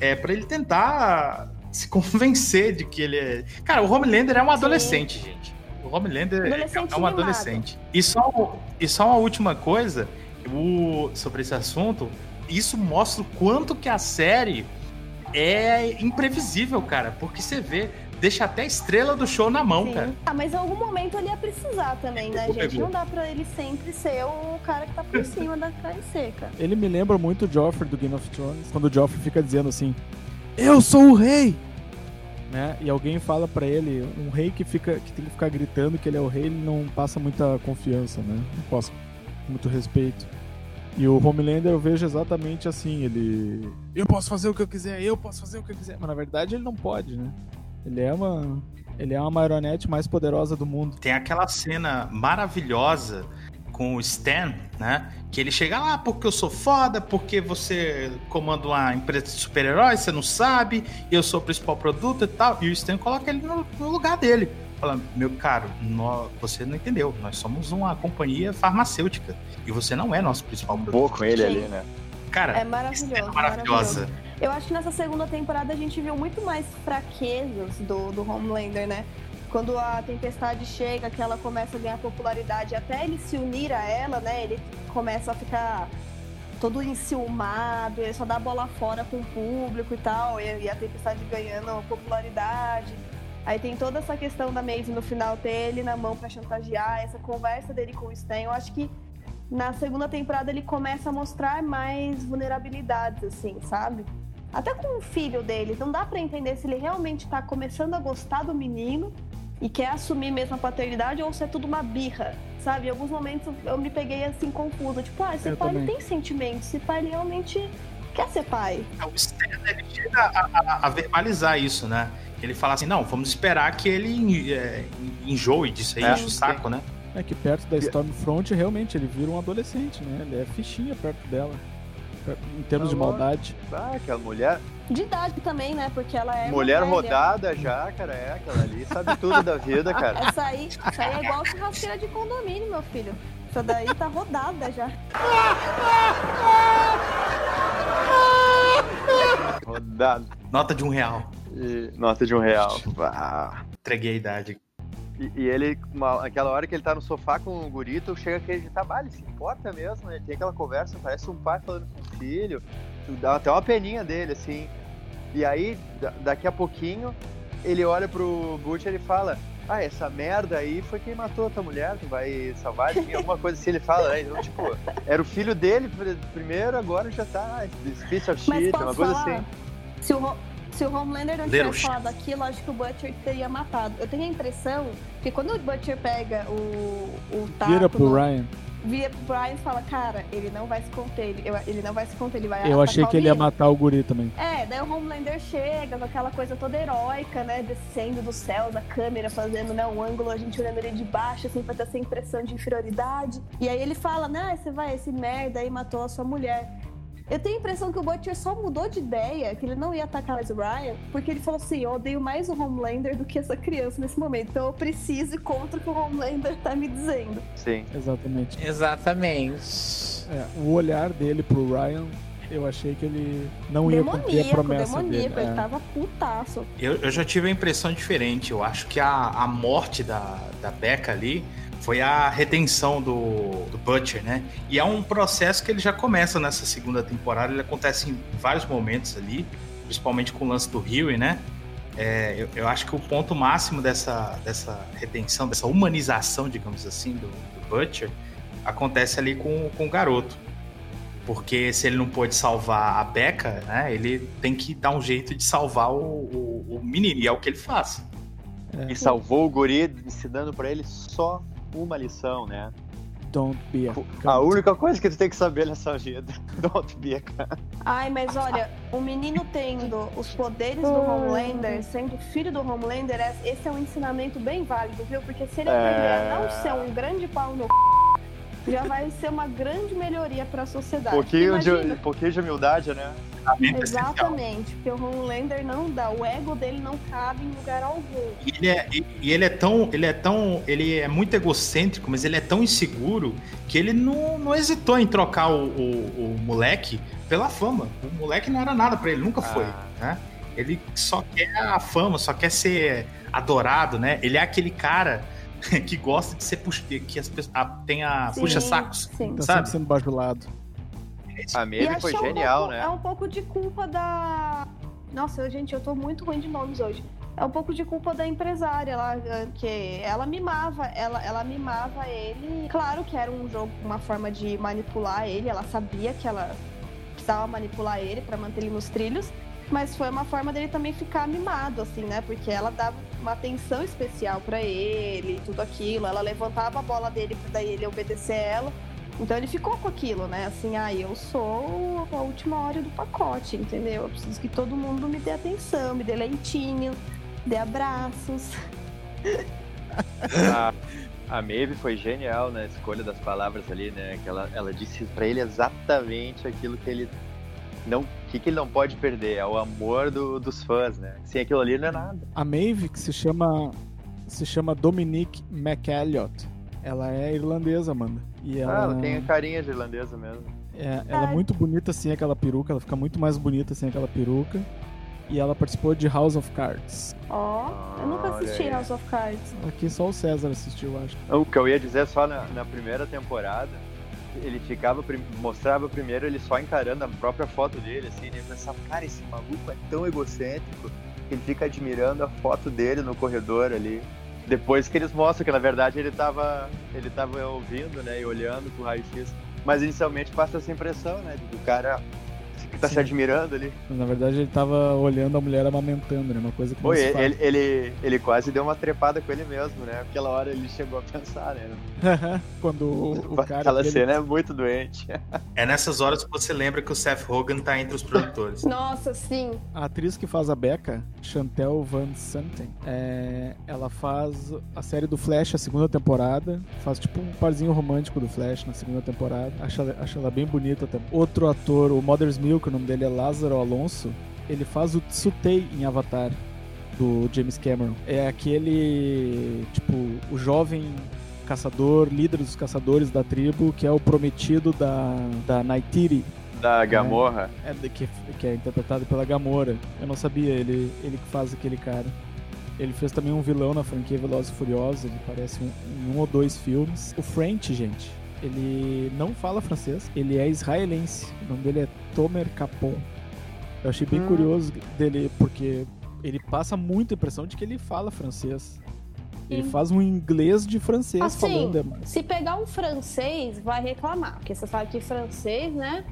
É para ele tentar se convencer de que ele é. Cara, o Homelander é um adolescente, gente. Homelander é- Adolescente é um adolescente. E só, e só uma última coisa o- sobre esse assunto. Isso mostra o quanto que a série é imprevisível, cara. Porque você vê, deixa até a estrela do show na mão, Sim. cara. Ah, mas em algum momento ele ia precisar também, né, Pegou, gente? pegou. Não dá pra ele sempre ser o cara que tá por cima da carne seca. Ele me lembra muito o Joffrey do Game of Thrones, quando o Joffrey fica dizendo assim: Eu sou o rei! Né? E alguém fala pra ele, um rei que fica que tem que ficar gritando que ele é o rei, ele não passa muita confiança, né? Não passa muito respeito. E o Homelander eu vejo exatamente assim, ele eu posso fazer o que eu quiser, eu posso fazer o que eu quiser, mas na verdade ele não pode, né? Ele é uma ele é a marionete mais poderosa do mundo. Tem aquela cena maravilhosa com o Stan, né? Que ele chega lá porque eu sou foda, porque você comanda uma empresa de super-heróis, você não sabe, eu sou o principal produto e tal. E o Stan coloca ele no, no lugar dele. Fala, meu caro, nó- você não entendeu. Nós somos uma companhia farmacêutica. E você não é nosso principal produto. Boa com ele Sim. ali, né? Cara, É maravilhoso. cena maravilhosa. maravilhoso. Eu acho que nessa segunda temporada a gente viu muito mais fraquezas do, do Homelander, né? Quando a tempestade chega, que ela começa a ganhar popularidade, até ele se unir a ela, né? Ele começa a ficar todo enciumado, ele só dá bola fora com o público e tal, e, a Tempestade ganhando popularidade. Aí tem toda essa questão da Maeve no final ter ele na mão pra chantagear, essa conversa dele com o Stan. Eu acho que na segunda temporada ele começa a mostrar mais vulnerabilidades, assim, sabe? Até com o filho dele. Não dá pra entender se ele realmente tá começando a gostar do menino e quer assumir mesmo a paternidade ou se é tudo uma birra, sabe? Em alguns momentos eu me peguei assim confusa. Tipo, ah, esse Eu pai também. tem sentimentos, esse pai realmente quer ser pai. O Stan ele chega a, a- a verbalizar isso, né? Ele fala assim, não, vamos esperar que ele é, enjoe disso aí, É, enche o saco, né? É que perto da Stormfront, realmente, ele vira um adolescente, né? Ele é fichinha perto dela. Em termos de maldade. Ah, aquela mulher, De idade também, né? Porque ela é. mulher rodada já, cara, é aquela ali, sabe tudo da vida, cara. Essa aí, essa aí é igual churrasqueira de condomínio, meu filho. Essa daí tá rodada já. Rodada. Nota de um real. E nota de um real. Bah. Entreguei a idade. E, e ele, uma, aquela hora que ele tá no sofá com o gurito, chega a acreditar, bah, ele se importa mesmo, né? Ele tem aquela conversa, parece um pai falando com o filho. Dá até uma peninha dele, assim. E aí, da- daqui a pouquinho, ele olha pro Butcher e fala: Ah, essa merda aí foi quem matou a tua mulher, tu vai salvar de mim, alguma coisa assim. Ele fala, né? Então, tipo, era o filho dele pr- primeiro, agora já tá. ah, This piece of shit, uma coisa falar? assim. Se o, se o Homelander não tivesse falado aquilo, acho que o Butcher teria matado. Eu tenho a impressão que quando o Butcher pega o, o taco... Vira pro Ryan. Vira pro Brian e fala, cara, ele não vai se conter, ele, ele não vai se conter, ele vai Eu achei que ele ia menino." matar o guri também. É, daí o Homelander chega com aquela coisa toda heróica, né? Descendo do céu, da câmera, fazendo né, um ângulo, a gente olhando ele de baixo, assim, pra ter essa impressão de inferioridade. E aí ele fala, né, você vai, esse merda aí matou a sua mulher. Eu tenho a impressão que o Butcher só mudou de ideia, que ele não ia atacar mais o Ryan, porque ele falou assim: eu odeio mais o Homelander do que essa criança nesse momento. Então eu preciso ir contra o que o Homelander tá me dizendo. Sim. Exatamente. Exatamente. É, o olhar dele pro Ryan, eu achei que ele não ia cumprir a Demoníaco, promessa demoníaco, dele. ele É. tava putaço. Eu, eu já tive a impressão diferente. Eu acho que a, a morte da, da Becca ali foi a redenção do, do Butcher, né? E é um processo que ele já começa nessa segunda temporada. Ele acontece em vários momentos ali, principalmente com o lance do Rio, né? É, eu, eu acho que o ponto máximo dessa, dessa redenção, dessa humanização, digamos assim, do, do Butcher, acontece ali com, com o garoto. Porque se ele não pôde salvar a Becca, né? Ele tem que dar um jeito de salvar o, o, o menino. E é o que ele faz. E salvou o guri ensinando pra ele só uma lição, né? Don't be a A cunt. única coisa que tu tem que saber nessa vida. Don't be a cunt. Ai, mas olha, o menino tendo os poderes do Homelander, sendo filho do Homelander, é- esse é um ensinamento bem válido, viu? Porque se ele aprender a não ser um grande pau no c... já vai ser uma grande melhoria pra sociedade. Pouquinho de, Imagina. pouquinho de humildade, né? Exatamente, porque o Homelander não dá, o ego dele não cabe em lugar algum. E ele é, e- e ele é tão. Ele é tão. Ele é muito egocêntrico, mas ele é tão inseguro que ele não, não hesitou em trocar o, o, o moleque pela fama. O moleque não era nada pra ele, nunca foi. Ah. Né? Ele só quer a fama, só quer ser adorado, né? Ele é aquele cara que gosta de ser puxa, que as pessoas tem a Sim, puxa sacos, Sim. Tá sabe? sempre sendo bajulado. A Maeve foi é um genial, pouco- né? É um pouco de culpa da. Nossa, gente, eu tô muito ruim de nomes hoje. É um pouco de culpa da empresária lá, eh, que ela mimava, ela, ela mimava ele. Claro que era um jogo, uma forma de manipular ele, ela sabia que ela precisava manipular ele pra manter ele nos trilhos, mas foi uma forma dele também ficar mimado, assim, né? Porque ela dava uma atenção especial pra ele, tudo aquilo, ela levantava a bola dele pra daí ele obedecer ela. Então ele ficou com aquilo, né? Assim, ah, eu sou a última hora do pacote, entendeu? Eu preciso que todo mundo me dê atenção, me dê leitinho, dê abraços. A, a Maeve foi genial na escolha das palavras ali, né? Que ela, ela disse pra ele exatamente aquilo que ele não, que, que ele não pode perder, é o amor do- dos fãs, né? Sem aquilo ali não é nada. A Maeve, que se chama se chama Dominique McElliot, ela é irlandesa, Amanda. E ela, Ah, ela tem a carinha de irlandesa mesmo. é, ela é muito bonita sem aquela peruca, ela fica muito mais bonita sem aquela peruca. E ela participou de House of Cards. Ó, eu nunca assisti. House of Cards. Aqui só o César assistiu, eu acho. O que eu ia dizer só na, na primeira temporada, ele ficava, mostrava primeiro ele só encarando a própria foto dele, assim? Eu pensava, cara, esse maluco é tão egocêntrico que ele fica admirando a foto dele no corredor ali. Depois que eles mostram que na verdade ele tava, ele tava ouvindo, né, e olhando pro raio-x. Mas inicialmente passa essa impressão, né, de que o cara que tá se Sim. admirando ali. Na verdade, ele tava olhando a mulher amamentando, né? Uma coisa que não Pô, se ele, faz. ele, ele, ele quase deu uma trepada com ele mesmo, né? Aquela hora ele chegou a pensar, né? Quando o, o cara. Aquela cena é muito doente. É nessas horas que você lembra que o Seth Rogen tá entre os produtores. Nossa, sim. A atriz que faz a Becca, Chantel Van Santen, é, ela faz a série do Flash, a segunda temporada. Faz tipo um parzinho romântico do Flash na segunda temporada. Acho ela, acho ela bem bonita também. Outro ator, o Mother's Milk, o nome dele é Lázaro Alonso. Ele faz o Tsutei em Avatar, do James Cameron. É aquele, tipo, o jovem caçador, líder dos caçadores da tribo, que é o prometido da, da Naitiri, Da Gamorra. é, que, que é interpretado pela Gamora. Eu não sabia, ele, ele que faz aquele cara. Ele fez também um vilão na franquia Velozes e Furiosos, ele parece um, em um ou dois filmes. O French, gente, ele não fala francês, ele é israelense. O nome dele é Tomer Capon. Eu achei bem Hum. curioso dele, porque ele passa muita impressão de que ele fala francês. Ele Sim. faz um inglês de francês Assim, falando. se pegar um francês, vai reclamar. Porque você sabe que francês, né?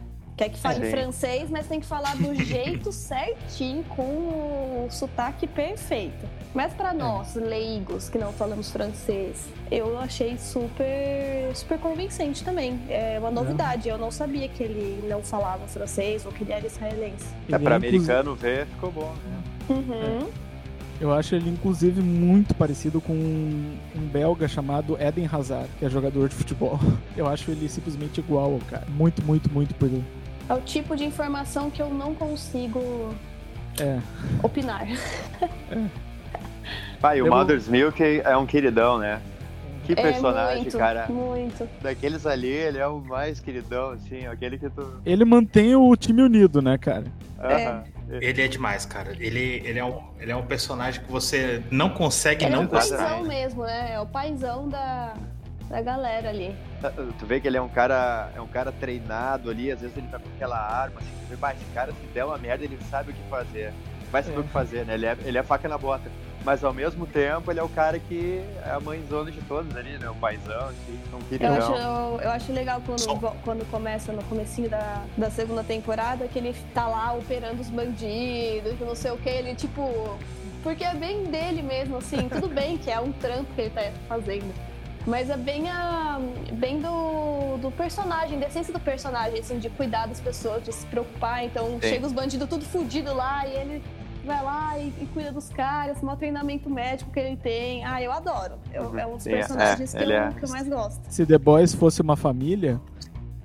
Quer que fale Sim. francês, mas tem que falar do jeito certinho, com o sotaque perfeito. Mas pra nós, leigos, que não falamos francês, eu achei super, super convincente também. É uma novidade. Eu não sabia que ele não falava francês ou que ele era israelense. É, ele pra inclusive- americano ver, ficou bom. né? Uhum. Eu acho ele, inclusive, muito parecido com um, um belga chamado Eden Hazard, que é jogador de futebol. Eu acho ele simplesmente igual ao cara. Muito, muito, muito por É o tipo de informação que eu não consigo É. opinar. Pai, o Eu- Mother's Milk é um queridão, né? Que personagem, é muito, cara. Muito. Daqueles ali, ele é o mais queridão, assim, aquele que tu. Ele mantém o time unido, né, cara? Aham. Ele é demais, cara. Ele, ele, é um, ele é um personagem que você não consegue Ele é não o gostar. paizão mesmo, né? É o paizão da, da galera ali. Tu vê que ele é um cara, é um cara treinado ali, às vezes ele tá com aquela arma, assim, tu vê, "Bah, esse cara se der uma merda, ele sabe o que fazer. Vai saber É. o que fazer, né? Ele é, ele é faca na bota. Mas ao mesmo tempo, ele é o cara que é a mãezona de todos ali, né? O paizão, assim, um Eu queridão. acho, eu, acho legal quando, quando começa no comecinho da, da segunda temporada, que ele tá lá operando os bandidos, que não sei o que, ele tipo. Porque é bem dele mesmo, assim, tudo bem que é um trampo que ele tá fazendo. Mas é bem a. bem do, do personagem, da essência do personagem, assim, de cuidar das pessoas, de se preocupar. Então Sim. chega os bandidos tudo fudido lá e ele vai lá e, e cuida dos caras, maior treinamento médico que ele tem. Ah, eu adoro. Eu- Uhum. É um dos Sim, personagens é, que, eu, é- que eu mais gosto. Se The Boys fosse uma família,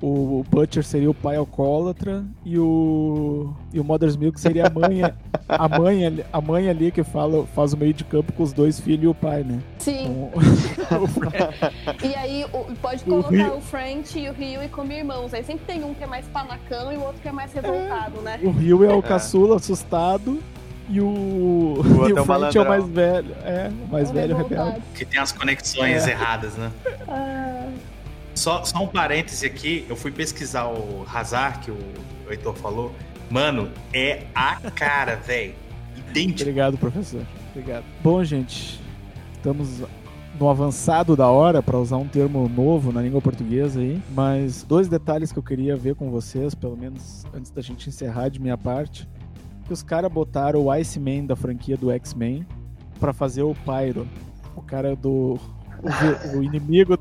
o Butcher seria o pai alcoólatra e o, e o Mother's Milk seria a mãe, a mãe, ali- a mãe ali que fala, faz o meio de campo com os dois filhos e o pai, né? Sim. O Fred- E aí o- pode O colocar Rio- o French e o Rio e como irmãos. Aí sempre tem um que é mais panacão e o outro que é mais revoltado, né? O Rio é o É. caçula assustado e o, outro e é o o French é o mais velho. É, o mais O velho revoltado. rebelde. Que tem as conexões É. erradas, né? Ah, Só, só um parêntese aqui, eu fui pesquisar o Hazard, que o Heitor falou. Mano, é a cara, velho. Idêntico. Obrigado, professor. Obrigado. Bom, gente, estamos no avançado da hora, para usar um termo novo na língua portuguesa aí. Mas dois detalhes que eu queria ver com vocês, pelo menos antes da gente encerrar de minha parte. Que os caras botaram o Iceman da franquia do X-Men para fazer o Pyro. O cara do. O, o inimigo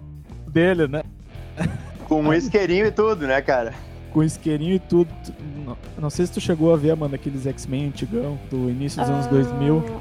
dele, né? Com um isqueirinho e tudo, né, cara? Com isqueirinho e tudo. Não, não sei se tu chegou a ver, mano, aqueles X-Men antigão do início dos anos 2000. ah,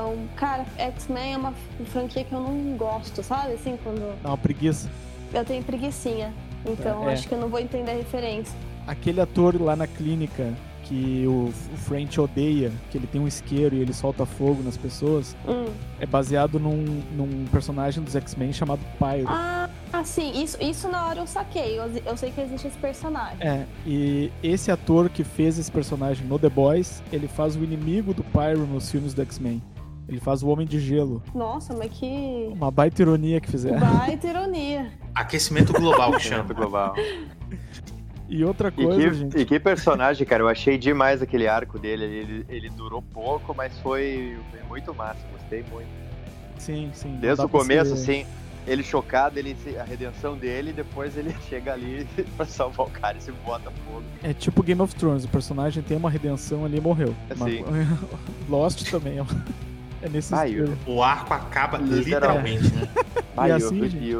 Não, cara, X-Men é uma franquia que eu não gosto, sabe? Assim, quando Dá uma preguiça. eu tenho preguicinha. Então É. acho que eu não vou entender a referência. aquele ator lá na clínica que o, o French odeia, que ele tem um isqueiro e ele solta fogo nas pessoas, Hum. é baseado num, num personagem dos X-Men chamado Pyro. Ah, ah, sim, isso, isso na hora eu saquei. Eu, eu sei que existe esse personagem. É, e esse ator que fez esse personagem no The Boys, ele faz o inimigo do Pyro nos filmes do X-Men. Ele faz o Homem de Gelo. Nossa, mas que. Uma baita ironia que fizeram. Baita ironia. Aquecimento global que chama. Global. E outra E coisa, que, gente. e que personagem, cara. Eu achei demais aquele arco dele. Ele, ele durou pouco, mas foi, foi muito massa. Gostei muito. Sim, sim. Desde o começo, ser- assim, ele chocado, ele, a redenção dele, e depois ele chega ali pra salvar o cara e se bota fogo. É tipo Game of Thrones, o personagem tem uma redenção ali e morreu. Sim. Mas- Lost também é, é nesse Ah, e o- arco acaba Literalmente. literalmente, né? Ah, e, assim, o, gente? e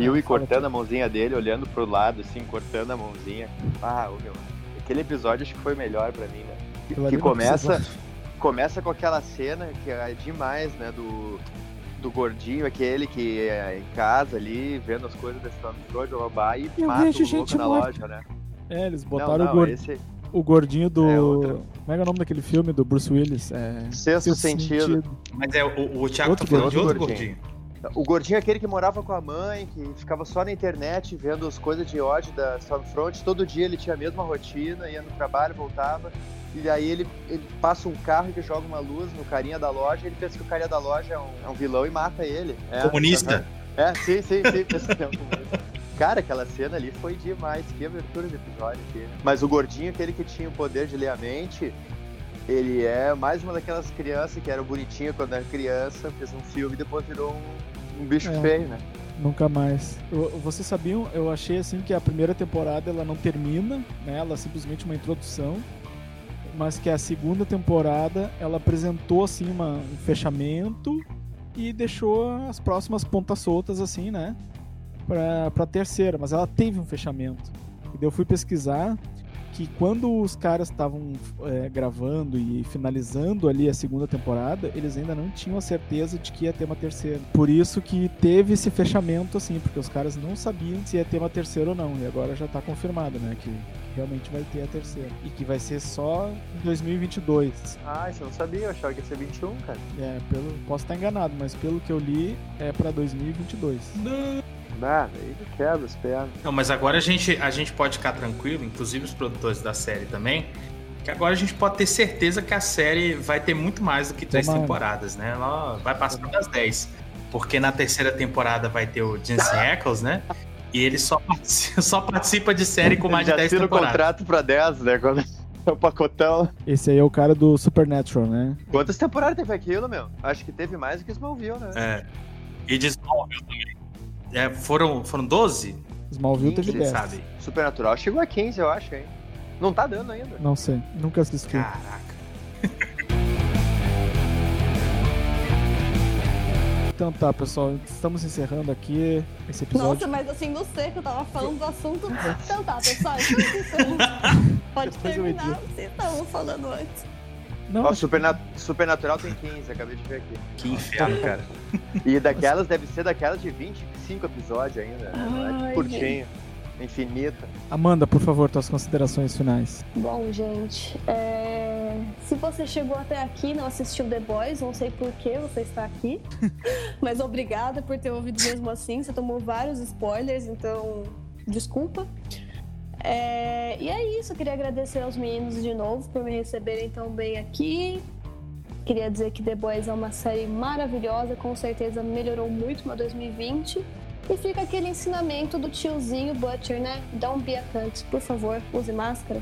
o Yui fala cortando a mãozinha dele, olhando pro lado, assim, cortando a mãozinha. Ah, ô, meu, aquele episódio acho que foi melhor pra mim, né? Que, que não começa, começa com aquela cena que é demais, né, do, do gordinho, aquele que é em casa ali, vendo as coisas da Stormfront, babá, e Eu mata vejo o louco gente na morta. loja, né? É, eles Não, botaram não, o, gor- esse o gordinho do. É. Como é que é o nome daquele filme do Bruce Willis? É... Sexto Sentido. Mas é, o, o Thiago Outro tá falando de gordinho. outro gordinho. O gordinho é aquele que morava com a mãe, que ficava só na internet vendo as coisas de ódio da Stormfront. Todo dia ele tinha a mesma rotina, ia no trabalho, voltava. E aí ele, ele passa um carro que joga uma luz no carinha da loja. Ele pensa que o carinha da loja é um, é um vilão e mata ele. É, Comunista? É, sim, sim, sim. pensa que é um comunista. Cara, aquela cena ali foi demais. Que abertura de episódio aqui. Mas o gordinho, aquele que tinha o poder de ler a mente, ele é mais uma daquelas crianças que era bonitinho quando era criança, fez um filme e depois virou um, um bicho É. feio, né? Nunca mais. Eu- vocês sabiam, eu achei assim que a primeira temporada ela não termina, né? Ela é simplesmente uma introdução. Mas que a segunda temporada ela apresentou assim uma, um fechamento e deixou as próximas pontas soltas assim, né? Pra, pra terceira, mas ela teve um fechamento. E eu fui pesquisar que quando os caras estavam é, gravando e finalizando ali a segunda temporada, eles ainda não tinham a certeza de que ia ter uma terceira. Por isso que teve esse fechamento assim, porque os caras não sabiam se ia ter uma terceira ou não. E agora já tá confirmado, né, que realmente vai ter a terceira. E que vai ser só em 2022. Ah, isso eu não sabia, eu achava que ia ser 21, cara. É, pelo, posso estar enganado, mas pelo que eu li, é pra 2022. Ah, aí me quebra as pernas. Não, mas agora a gente, a gente pode ficar tranquilo, inclusive os produtores da série também, que agora a gente pode ter certeza que a série vai ter muito mais do que três temporadas, né? Ela vai passar das 10. Porque na terceira temporada vai ter o Jensen Ackles, né? E ele só participa, só participa de série com mais de Já 10 assina o temporadas. contrato pra 10, né? Quando é o pacotão. Esse aí é o cara do Supernatural, né? Quantas temporadas teve aquilo, meu? Acho que teve mais do que Smallville, né? É. E de Smallville também. É, foram, foram 12? Smallville teve Quem 10. sabe? Supernatural chegou a 15, eu acho, hein? Não tá dando ainda. Não sei, nunca assisti. Caraca. Então tá, pessoal, estamos encerrando aqui esse episódio. Nossa, mas assim, no seco, eu tava falando do assunto. Então tá, pessoal, estamos encerrando. Pode Depois terminar, edito. vocês estavam falando antes. Não, Ó, Superna- Supernatural tem 15, acabei de ver aqui. Que inferno, cara. E daquelas, deve ser daquelas de 25 episódios ainda, né? É Ai, curtinho, infinita. Amanda, por favor, tuas considerações finais. Bom, gente, é, se você chegou até aqui e não assistiu The Boys, não sei por que você está aqui, mas obrigada por ter ouvido mesmo assim. Você tomou vários spoilers, então desculpa. É, e é isso, queria agradecer aos meninos de novo por me receberem tão bem aqui. Queria dizer que The Boys é uma série maravilhosa, com certeza melhorou muito meu 2020. E fica aquele ensinamento do tiozinho Butcher, né? Don't be a cunt, por favor, use máscara.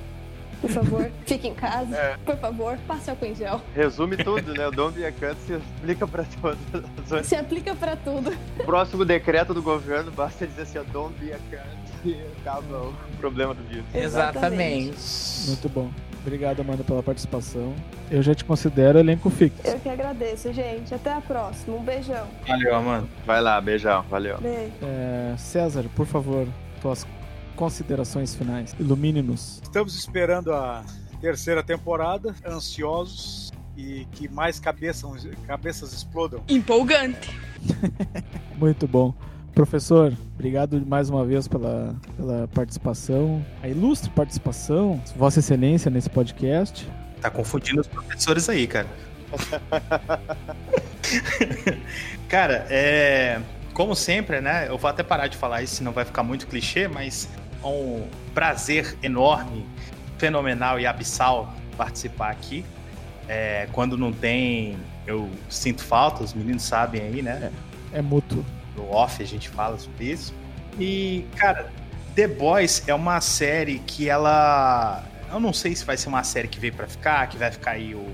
Por favor, fique em casa. É. Por favor, passe álcool em gel. Resume tudo, né? O Dom Biacanto se explica pra todas as. Se aplica pra tudo. Próximo decreto do governo, basta dizer assim, ó, Dom Biacanto e acaba o problema do vírus. Exatamente. Muito bom. Obrigado, Amanda, pela participação. Eu já te considero elenco fixo. Eu que agradeço, gente. Até a próxima. Um beijão. Valeu, mano. Vai lá, beijão, valeu. Beijo. É, César, por favor, tuas considerações finais. Ilumine-nos. Estamos esperando a terceira temporada, ansiosos e que mais cabeças, cabeças explodam. Empolgante. Muito bom. Professor, obrigado mais uma vez pela, pela participação, a ilustre participação, Vossa Excelência nesse podcast. Tá confundindo os professores aí, cara. cara, é. Como sempre, né? Eu vou até parar de falar isso, senão vai ficar muito clichê, mas é um prazer enorme, fenomenal e abissal participar aqui. É, quando não tem eu sinto falta, os meninos sabem aí, né? É, é mútuo. No off a gente fala sobre isso. E, cara, The Boys é uma série que ela. Eu não sei se vai ser uma série que veio para ficar, que vai ficar aí o,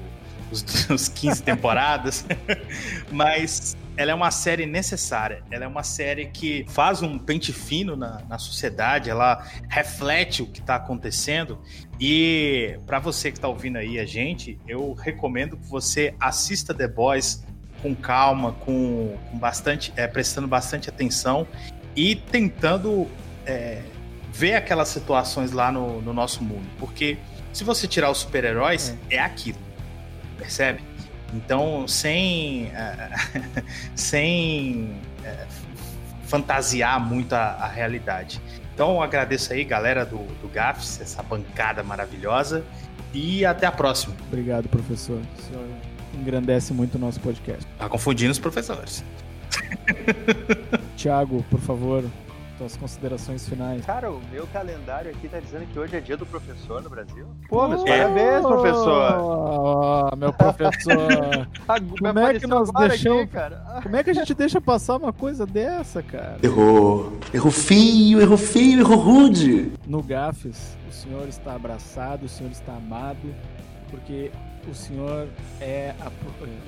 os, os 15 temporadas, mas ela é uma série necessária. Ela é uma série que faz um pente fino na, na sociedade, ela reflete o que está acontecendo. E para você que está ouvindo aí a gente, eu recomendo que você assista The Boys com calma, com, com bastante, é, prestando bastante atenção e tentando é, ver aquelas situações lá no, no, nosso mundo. Porque se você tirar os super-heróis, é. é aquilo. Percebe? Então, sem, uh, sem uh, fantasiar muito a, a, realidade. Então, eu agradeço aí, galera do, do GAFS, essa bancada maravilhosa. E até a próxima. Obrigado, professor. Senhor engrandece muito o nosso podcast. Tá confundindo os professores. Tiago, por favor, suas considerações finais. Cara, o meu calendário aqui tá dizendo que hoje é dia do professor no Brasil. Pô, meus oh, parabéns, professor. Oh, meu professor. Como é que nós deixamos, aqui, cara? Como é que a gente deixa passar uma coisa dessa, cara? Errou. Errou feio, errou feio, errou rude. No Gafes, o senhor está abraçado, o senhor está amado, porque o senhor é a,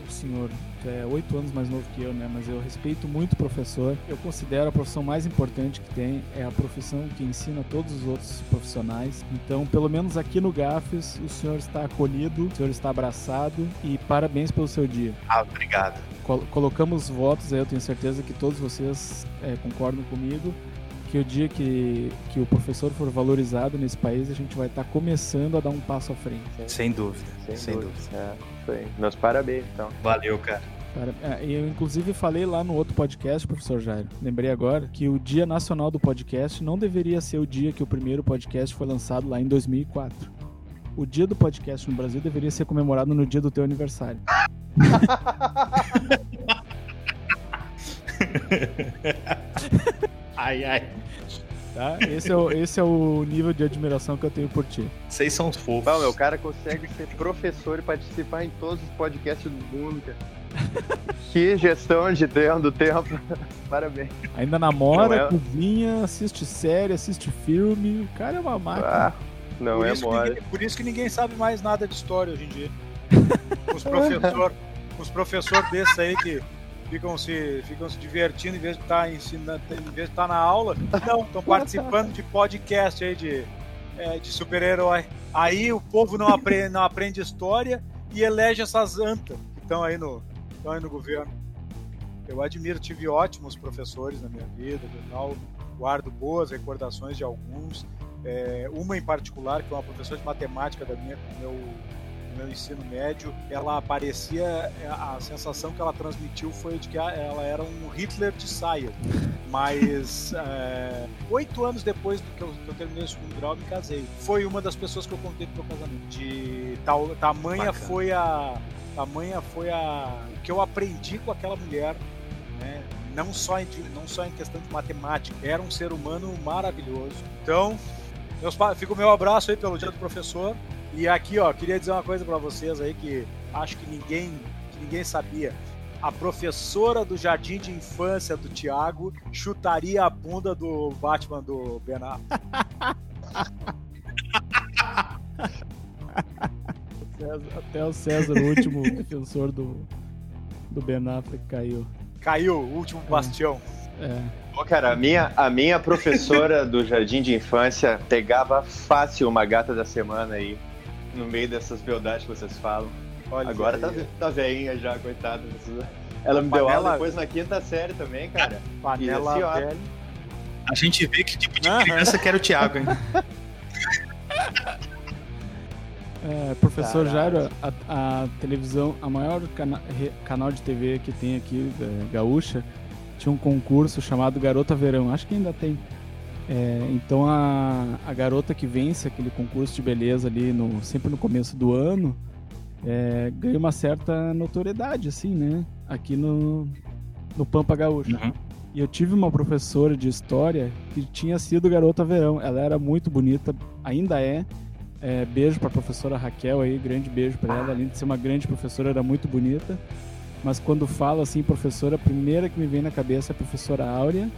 o senhor é oito anos mais novo que eu, né? Mas eu respeito muito o professor. Eu considero a profissão mais importante que tem é a profissão que ensina todos os outros profissionais. Então, pelo menos aqui no GAFES, o senhor está acolhido, o senhor está abraçado e parabéns pelo seu dia. Ah, obrigado. Col colocamos votos aí, eu tenho certeza que todos vocês é, concordam comigo que o dia que, que o professor for valorizado nesse país, a gente vai estar tá começando a dar um passo à frente. Sem dúvida, sem, sem dúvida. dúvida. É, Meus parabéns, então. Valeu, cara. É, eu, inclusive, falei lá no outro podcast, professor Jairo, lembrei agora, que o Dia Nacional do Podcast não deveria ser o dia que o primeiro podcast foi lançado lá em 2004. O dia do podcast no Brasil deveria ser comemorado no dia do teu aniversário. ai, ai. Tá? Esse, é o, esse é o nível de admiração que eu tenho por ti. Vocês são os fofos. Não, meu cara consegue ser professor e participar em todos os podcasts do mundo, cara. que gestão de tempo, do tempo. Parabéns. Ainda namora, é... cozinha, assiste série, assiste filme. O cara é uma máquina. Ah, não por é mole. Ninguém, por isso que ninguém sabe mais nada de história hoje em dia. Os professores os professor desses aí que ficam se, ficam se divertindo em vez de estar tá ensinando, em vez de estar tá na aula. Não, estão participando de podcast aí de, é, de super-herói. Aí o povo não aprende, não aprende história e elege essas antas que estão aí no, aí no governo. Eu admiro, tive ótimos professores na minha vida, tal, guardo boas recordações de alguns. É, uma em particular, que é uma professora de matemática da minha, meu meu ensino médio, ela parecia, a sensação que ela transmitiu foi de que ela era um Hitler de saia. Mas é, oito anos depois do que eu, que eu, terminei o segundo grau, eu me casei. Foi uma das pessoas que eu contei pro meu casamento. De tal, tamanha Bacana. foi a. Tamanha foi a. O que eu aprendi com aquela mulher, né? Não só, em, não só em questão de matemática, era um ser humano maravilhoso. Então, meus, fica o meu abraço aí pelo dia do professor. E aqui, ó, queria dizer uma coisa para vocês aí que acho que ninguém, que ninguém sabia. A professora do jardim de infância do Thiago chutaria a bunda do Batman do Ben Até o César, o último defensor do, do Ben Affleck, caiu. Caiu, o último bastião. É. Pô, cara, a minha, a minha professora do jardim de infância pegava fácil uma gata da semana aí no meio dessas beldades que vocês falam. Olha Agora tá, tá veinha já, coitada. Ela me deu aula depois na quinta série também, cara. Panela e assim, A gente vê que tipo de uhum. criança que era o Thiago, hein? É, professor Jairo, a, a, televisão, a maior cana canal de TV que tem aqui, é, gaúcha, tinha um concurso chamado Garota Verão. Acho que ainda tem. É, então a, a garota que vence aquele concurso de beleza ali no, sempre no começo do ano é, ganha uma certa notoriedade, assim, né? Aqui no, no Pampa Gaúcho. Uhum. E eu tive uma professora de história que tinha sido garota verão. Ela era muito bonita, ainda é. é beijo para a professora Raquel aí, grande beijo para ela. Além de ser uma grande professora, era muito bonita. Mas quando falo assim, professora, a primeira que me vem na cabeça é a professora Áurea.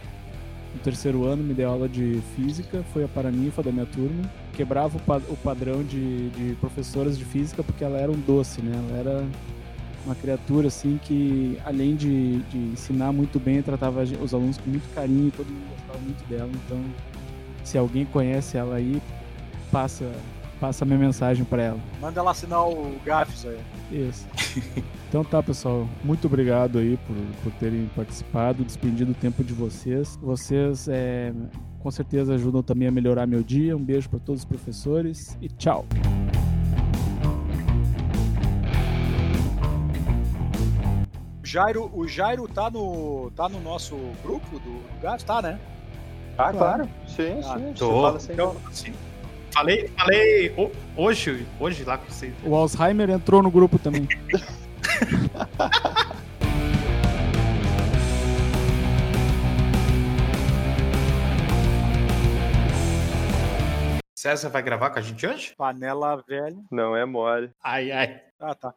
No terceiro ano me deu aula de física, foi a paraninfa da minha turma. Quebrava o, pa o padrão de, de professoras de física porque ela era um doce, né? Ela era uma criatura assim que, além de, de ensinar muito bem, tratava os alunos com muito carinho, todo mundo gostava muito dela. Então, se alguém conhece ela aí, passa passa minha mensagem para ela. Manda ela assinar o GAFs aí. Isso. Então tá, pessoal. Muito obrigado aí por, por terem participado, despendido o tempo de vocês. Vocês é, com certeza ajudam também a melhorar meu dia. Um beijo para todos os professores e tchau. O Jairo, o Jairo tá no, tá no nosso grupo do, do GAFs, tá, né? Ah, claro. Sim, Ah, sim. tô. Você fala. Então, assim, falei, falei ho- hoje, hoje lá com você. O Alzheimer entrou no grupo também. César vai gravar com a gente hoje? Panela velha. Não é mole. Ai, ai. Ah, tá.